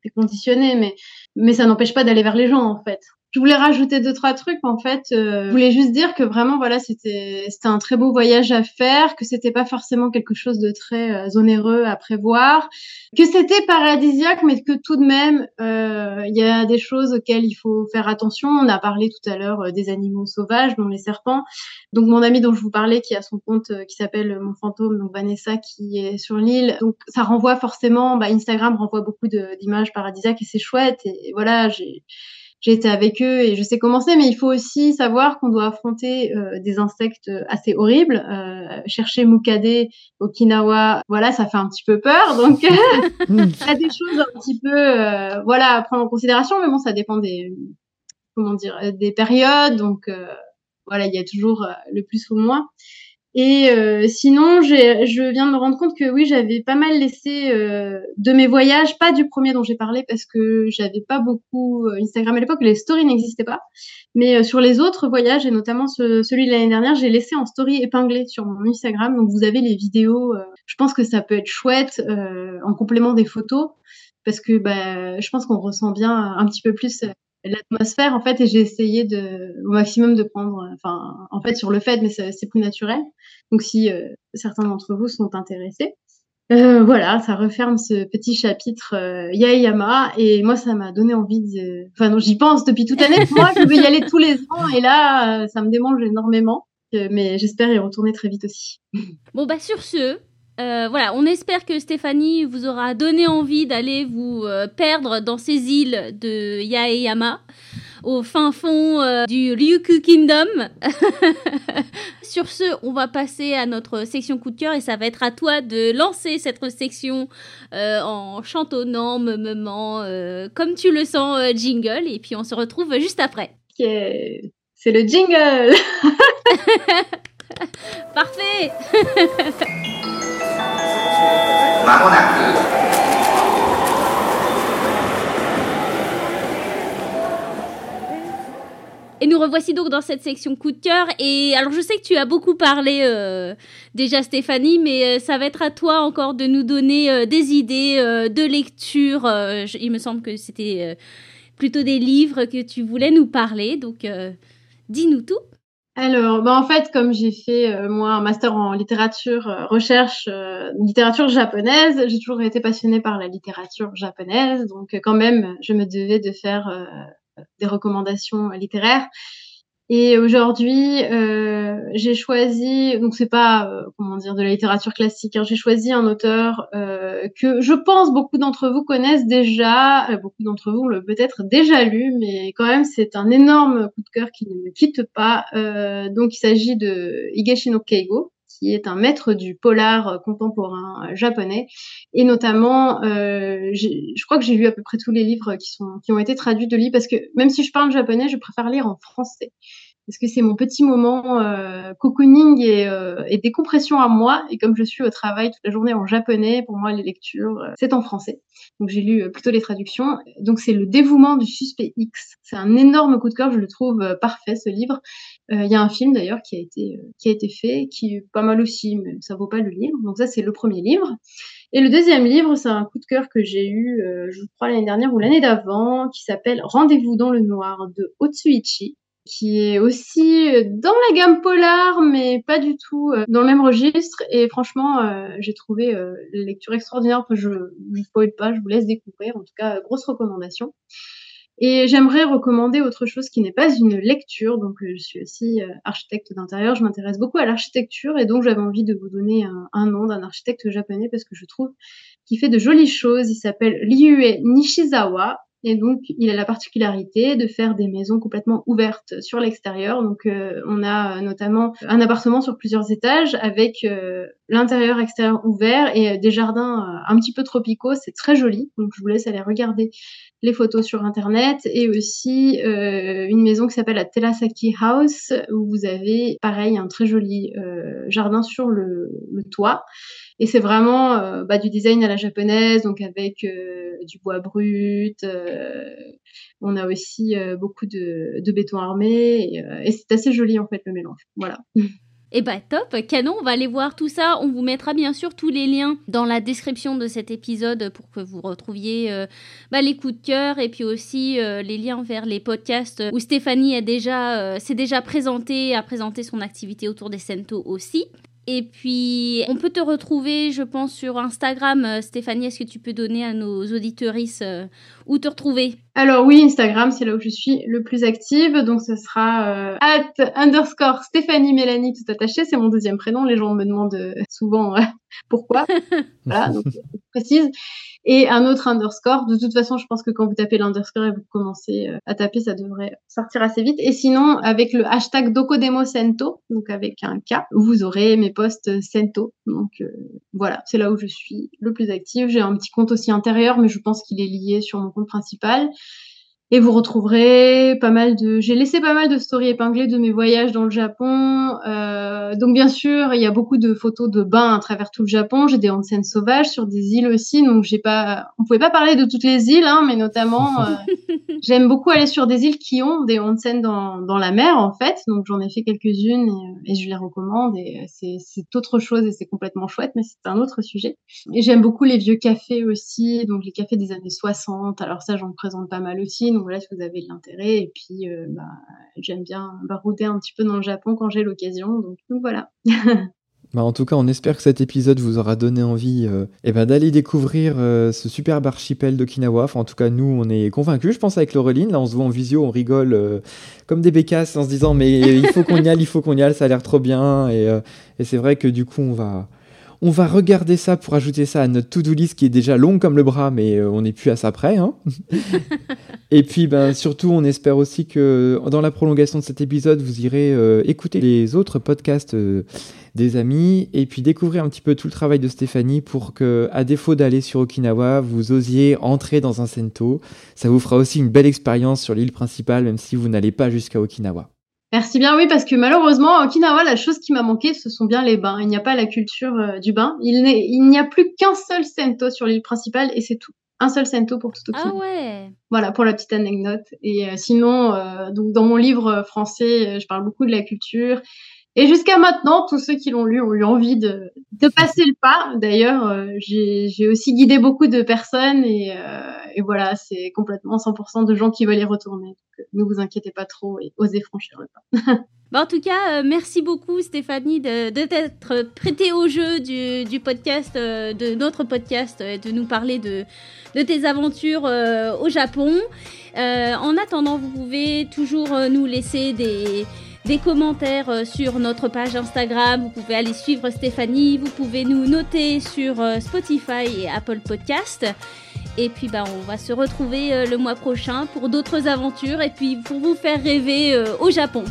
t'es conditionné, mais mais ça n'empêche pas d'aller vers les gens en fait je voulais rajouter deux trois trucs en fait. Euh, je voulais juste dire que vraiment voilà c'était c'était un très beau voyage à faire, que c'était pas forcément quelque chose de très euh, onéreux à prévoir, que c'était paradisiaque, mais que tout de même euh, il y a des choses auxquelles il faut faire attention. On a parlé tout à l'heure euh, des animaux sauvages, dont les serpents. Donc mon ami dont je vous parlais, qui a son compte qui s'appelle Mon fantôme, donc Vanessa, qui est sur l'île. Donc ça renvoie forcément, bah, Instagram renvoie beaucoup d'images paradisiaques et c'est chouette. Et, et voilà j'ai j'ai été avec eux et je sais comment c'est, mais il faut aussi savoir qu'on doit affronter euh, des insectes assez horribles. Euh, chercher Mukade, Okinawa, voilà, ça fait un petit peu peur. Donc, il y a des choses un petit peu, euh, voilà, à prendre en considération, mais bon, ça dépend des, comment dire, des périodes. Donc, voilà, il y a toujours le plus ou le moins. Et euh, sinon, je viens de me rendre compte que oui, j'avais pas mal laissé euh, de mes voyages, pas du premier dont j'ai parlé parce que j'avais pas beaucoup euh, Instagram à l'époque, les stories n'existaient pas. Mais sur les autres voyages et notamment celui de l'année dernière, j'ai laissé en story épinglé sur mon Instagram. Donc vous avez les vidéos. je pense que ça peut être chouette en complément des photos parce que bah, je pense qu'on ressent bien un petit peu plus l'atmosphère en fait et j'ai essayé de au maximum de prendre enfin en fait sur le fait mais c'est plus naturel donc si euh, certains d'entre vous sont intéressés Euh, voilà, ça referme ce petit chapitre euh, Yaeyama et moi ça m'a donné envie de. Enfin, j'y pense depuis toute l'année. Moi, je veux y aller tous les ans et là, euh, ça me démange énormément. Mais j'espère y retourner très vite aussi. Bon bah sur ce, voilà, on espère que Stéphanie vous aura donné envie d'aller vous perdre dans ces îles de Yaeyama au fin fond euh, du Ryukyu Kingdom. Sur ce, on va passer à notre section coup de cœur et ça va être à toi de lancer cette section euh, en chantonnant, me euh, comme tu le sens, jingle. Et puis on se retrouve juste après. C'est le jingle Parfait Et nous revoici donc dans cette section coup de cœur. Et alors, je sais que tu as beaucoup parlé euh, déjà, Stéphanie, mais euh, ça va être à toi encore de nous donner euh, des idées de lecture. il me semble que c'était plutôt des livres que tu voulais nous parler. Donc, dis-nous tout. Alors, bah en fait, comme j'ai fait moi un master en littérature recherche littérature japonaise, j'ai toujours été passionnée par la littérature japonaise, donc quand même, je me devais de faire des recommandations littéraires. Et aujourd'hui, euh, j'ai choisi, donc c'est pas euh, comment dire de la littérature classique, hein, j'ai choisi un auteur euh, que je pense beaucoup d'entre vous connaissent déjà, beaucoup d'entre vous l'ont peut-être déjà lu, mais quand même c'est un énorme coup de cœur qui ne me quitte pas. Donc il s'agit de Higashino Keigo, qui est un maître du polar euh, contemporain euh, japonais. Et notamment, euh, je crois que j'ai lu à peu près tous les livres qui, sont, qui ont été traduits de lui, parce que même si je parle japonais, je préfère lire en français parce que c'est mon petit moment euh, cocooning et, euh, et, décompression à moi. Et comme je suis au travail toute la journée en japonais, pour moi les lectures, euh, c'est en français. Donc j'ai lu plutôt les traductions. Donc c'est le dévouement du suspect X. C'est un énorme coup de cœur, je le trouve parfait ce livre. Il y a un film d'ailleurs qui a été qui a été fait, qui est pas mal aussi, mais ça vaut pas le livre. Donc ça c'est le premier livre. Et le deuxième livre, c'est un coup de cœur que j'ai eu, je crois l'année dernière ou l'année d'avant, qui s'appelle Rendez-vous dans le noir de Otsuichi qui est aussi euh, dans la gamme polar, mais pas du tout euh, dans le même registre. Et franchement, euh, j'ai trouvé la lecture extraordinaire. Je ne spoil pas, je vous laisse découvrir. En tout cas, grosse recommandation. Et j'aimerais recommander autre chose qui n'est pas une lecture. Donc, je suis aussi architecte d'intérieur. Je m'intéresse beaucoup à l'architecture et donc j'avais envie de vous donner un, nom d'un architecte japonais parce que je trouve qu'il fait de jolies choses. Il s'appelle Ryue Nishizawa et donc, il a la particularité de faire des maisons complètement ouvertes sur l'extérieur. Donc, euh, on a euh, notamment un appartement sur plusieurs étages avec euh, l'intérieur extérieur ouvert et des jardins un petit peu tropicaux. C'est très joli. Donc, je vous laisse aller regarder les photos sur Internet et aussi une maison qui s'appelle la Telasaki House où vous avez, pareil, un très joli jardin sur le, le toit. Et c'est vraiment euh, bah, du design à la japonaise, donc avec euh, du bois brut. Euh, on a aussi beaucoup de, béton armé et, c'est assez joli en fait le mélange. Voilà. Eh bah top, canon, on va aller voir tout ça. On vous mettra bien sûr tous les liens dans la description de cet épisode pour que vous retrouviez bah, les coups de cœur et puis aussi les liens vers les podcasts où Stéphanie a déjà, s'est déjà présentée, a présenté son activité autour des Sento aussi. Et puis, on peut te retrouver, je pense, sur Instagram. Euh, Stéphanie, est-ce que tu peux donner à nos auditorices euh, où te retrouver Alors oui, Instagram, c'est là où je suis le plus active. Donc, ce sera euh, at underscore Stéphanie Mélanie tout attaché. C'est mon deuxième prénom. Les gens me demandent souvent pourquoi. voilà, donc je précise et un autre underscore. De toute façon, je pense que quand vous tapez l'underscore et vous commencez euh, à taper, ça devrait sortir assez vite. Et sinon, avec le hashtag Dokodemo Sento, donc avec un K, vous aurez mes posts Sento. Donc euh, voilà, c'est là où je suis le plus active. J'ai un petit compte aussi intérieur, mais je pense qu'il est lié sur mon compte principal. Et vous retrouverez pas mal de. J'ai laissé pas mal de stories épinglées de mes voyages dans le Japon. Euh, donc bien sûr, il y a beaucoup de photos de bains à travers tout le Japon. J'ai des onsen sauvages sur des îles aussi. Donc j'ai pas. On pouvait pas parler de toutes les îles, hein, mais notamment euh, j'aime beaucoup aller sur des îles qui ont des onsen dans, dans la mer en fait. Donc j'en ai fait quelques-unes et, et, je les recommande. Et c'est autre chose et c'est complètement chouette, mais c'est un autre sujet. Et j'aime beaucoup les vieux cafés aussi. Donc les cafés des années 60. Alors ça, j'en présente pas mal aussi donc voilà, si vous avez de l'intérêt. Et puis, euh, bah, j'aime bien barouder un petit peu dans le Japon quand j'ai l'occasion. Donc, voilà. Bah, en tout cas, on espère que cet épisode vous aura donné envie euh, eh ben, d'aller découvrir euh, ce superbe archipel d'Okinawa. Enfin, en tout cas, nous, on est convaincus, je pense, avec Laureline. Là, on se voit en visio, on rigole comme des bécasses en se disant Mais il faut qu'on y aille, il faut qu'on y aille, ça a l'air trop bien. Et c'est vrai que du coup, on va, on va regarder ça pour ajouter ça à notre to-do list qui est déjà longue comme le bras, mais euh, on n'est plus à ça près. Hein et puis, ben, surtout, on espère aussi que dans la prolongation de cet épisode, vous irez euh, écouter les autres podcasts euh, des amis et puis découvrir un petit peu tout le travail de Stéphanie pour que, à défaut d'aller sur Okinawa, vous osiez entrer dans un Sento. Ça vous fera aussi une belle expérience sur l'île principale, même si vous n'allez pas jusqu'à Okinawa. Merci bien, oui, parce que malheureusement, à Okinawa, la chose qui m'a manqué, ce sont bien les bains. Il n'y a pas la culture euh, du bain. Il n'y a plus qu'un seul sento sur l'île principale et c'est tout. Un seul sento pour tout Okinawa. Ah ouais. Voilà, pour la petite anecdote. Et euh, sinon, euh, donc dans mon livre français, je parle beaucoup de la culture. Et jusqu'à maintenant, tous ceux qui l'ont lu ont eu envie de, de passer le pas. D'ailleurs, j'ai aussi guidé beaucoup de personnes et, et voilà, c'est complètement 100% de gens qui veulent y retourner. Donc, ne vous inquiétez pas trop et osez franchir le pas. en tout cas, euh, merci beaucoup Stéphanie de, t'être prêtée au jeu du, podcast, euh, de notre podcast, euh, de nous parler de, de tes aventures au Japon. en attendant, vous pouvez toujours nous laisser des, des commentaires sur notre page Instagram. Vous pouvez aller suivre Stéphanie. Vous pouvez nous noter sur Spotify et Apple Podcast. Et puis bah, on va se retrouver le mois prochain pour d'autres aventures et puis pour vous faire rêver au Japon.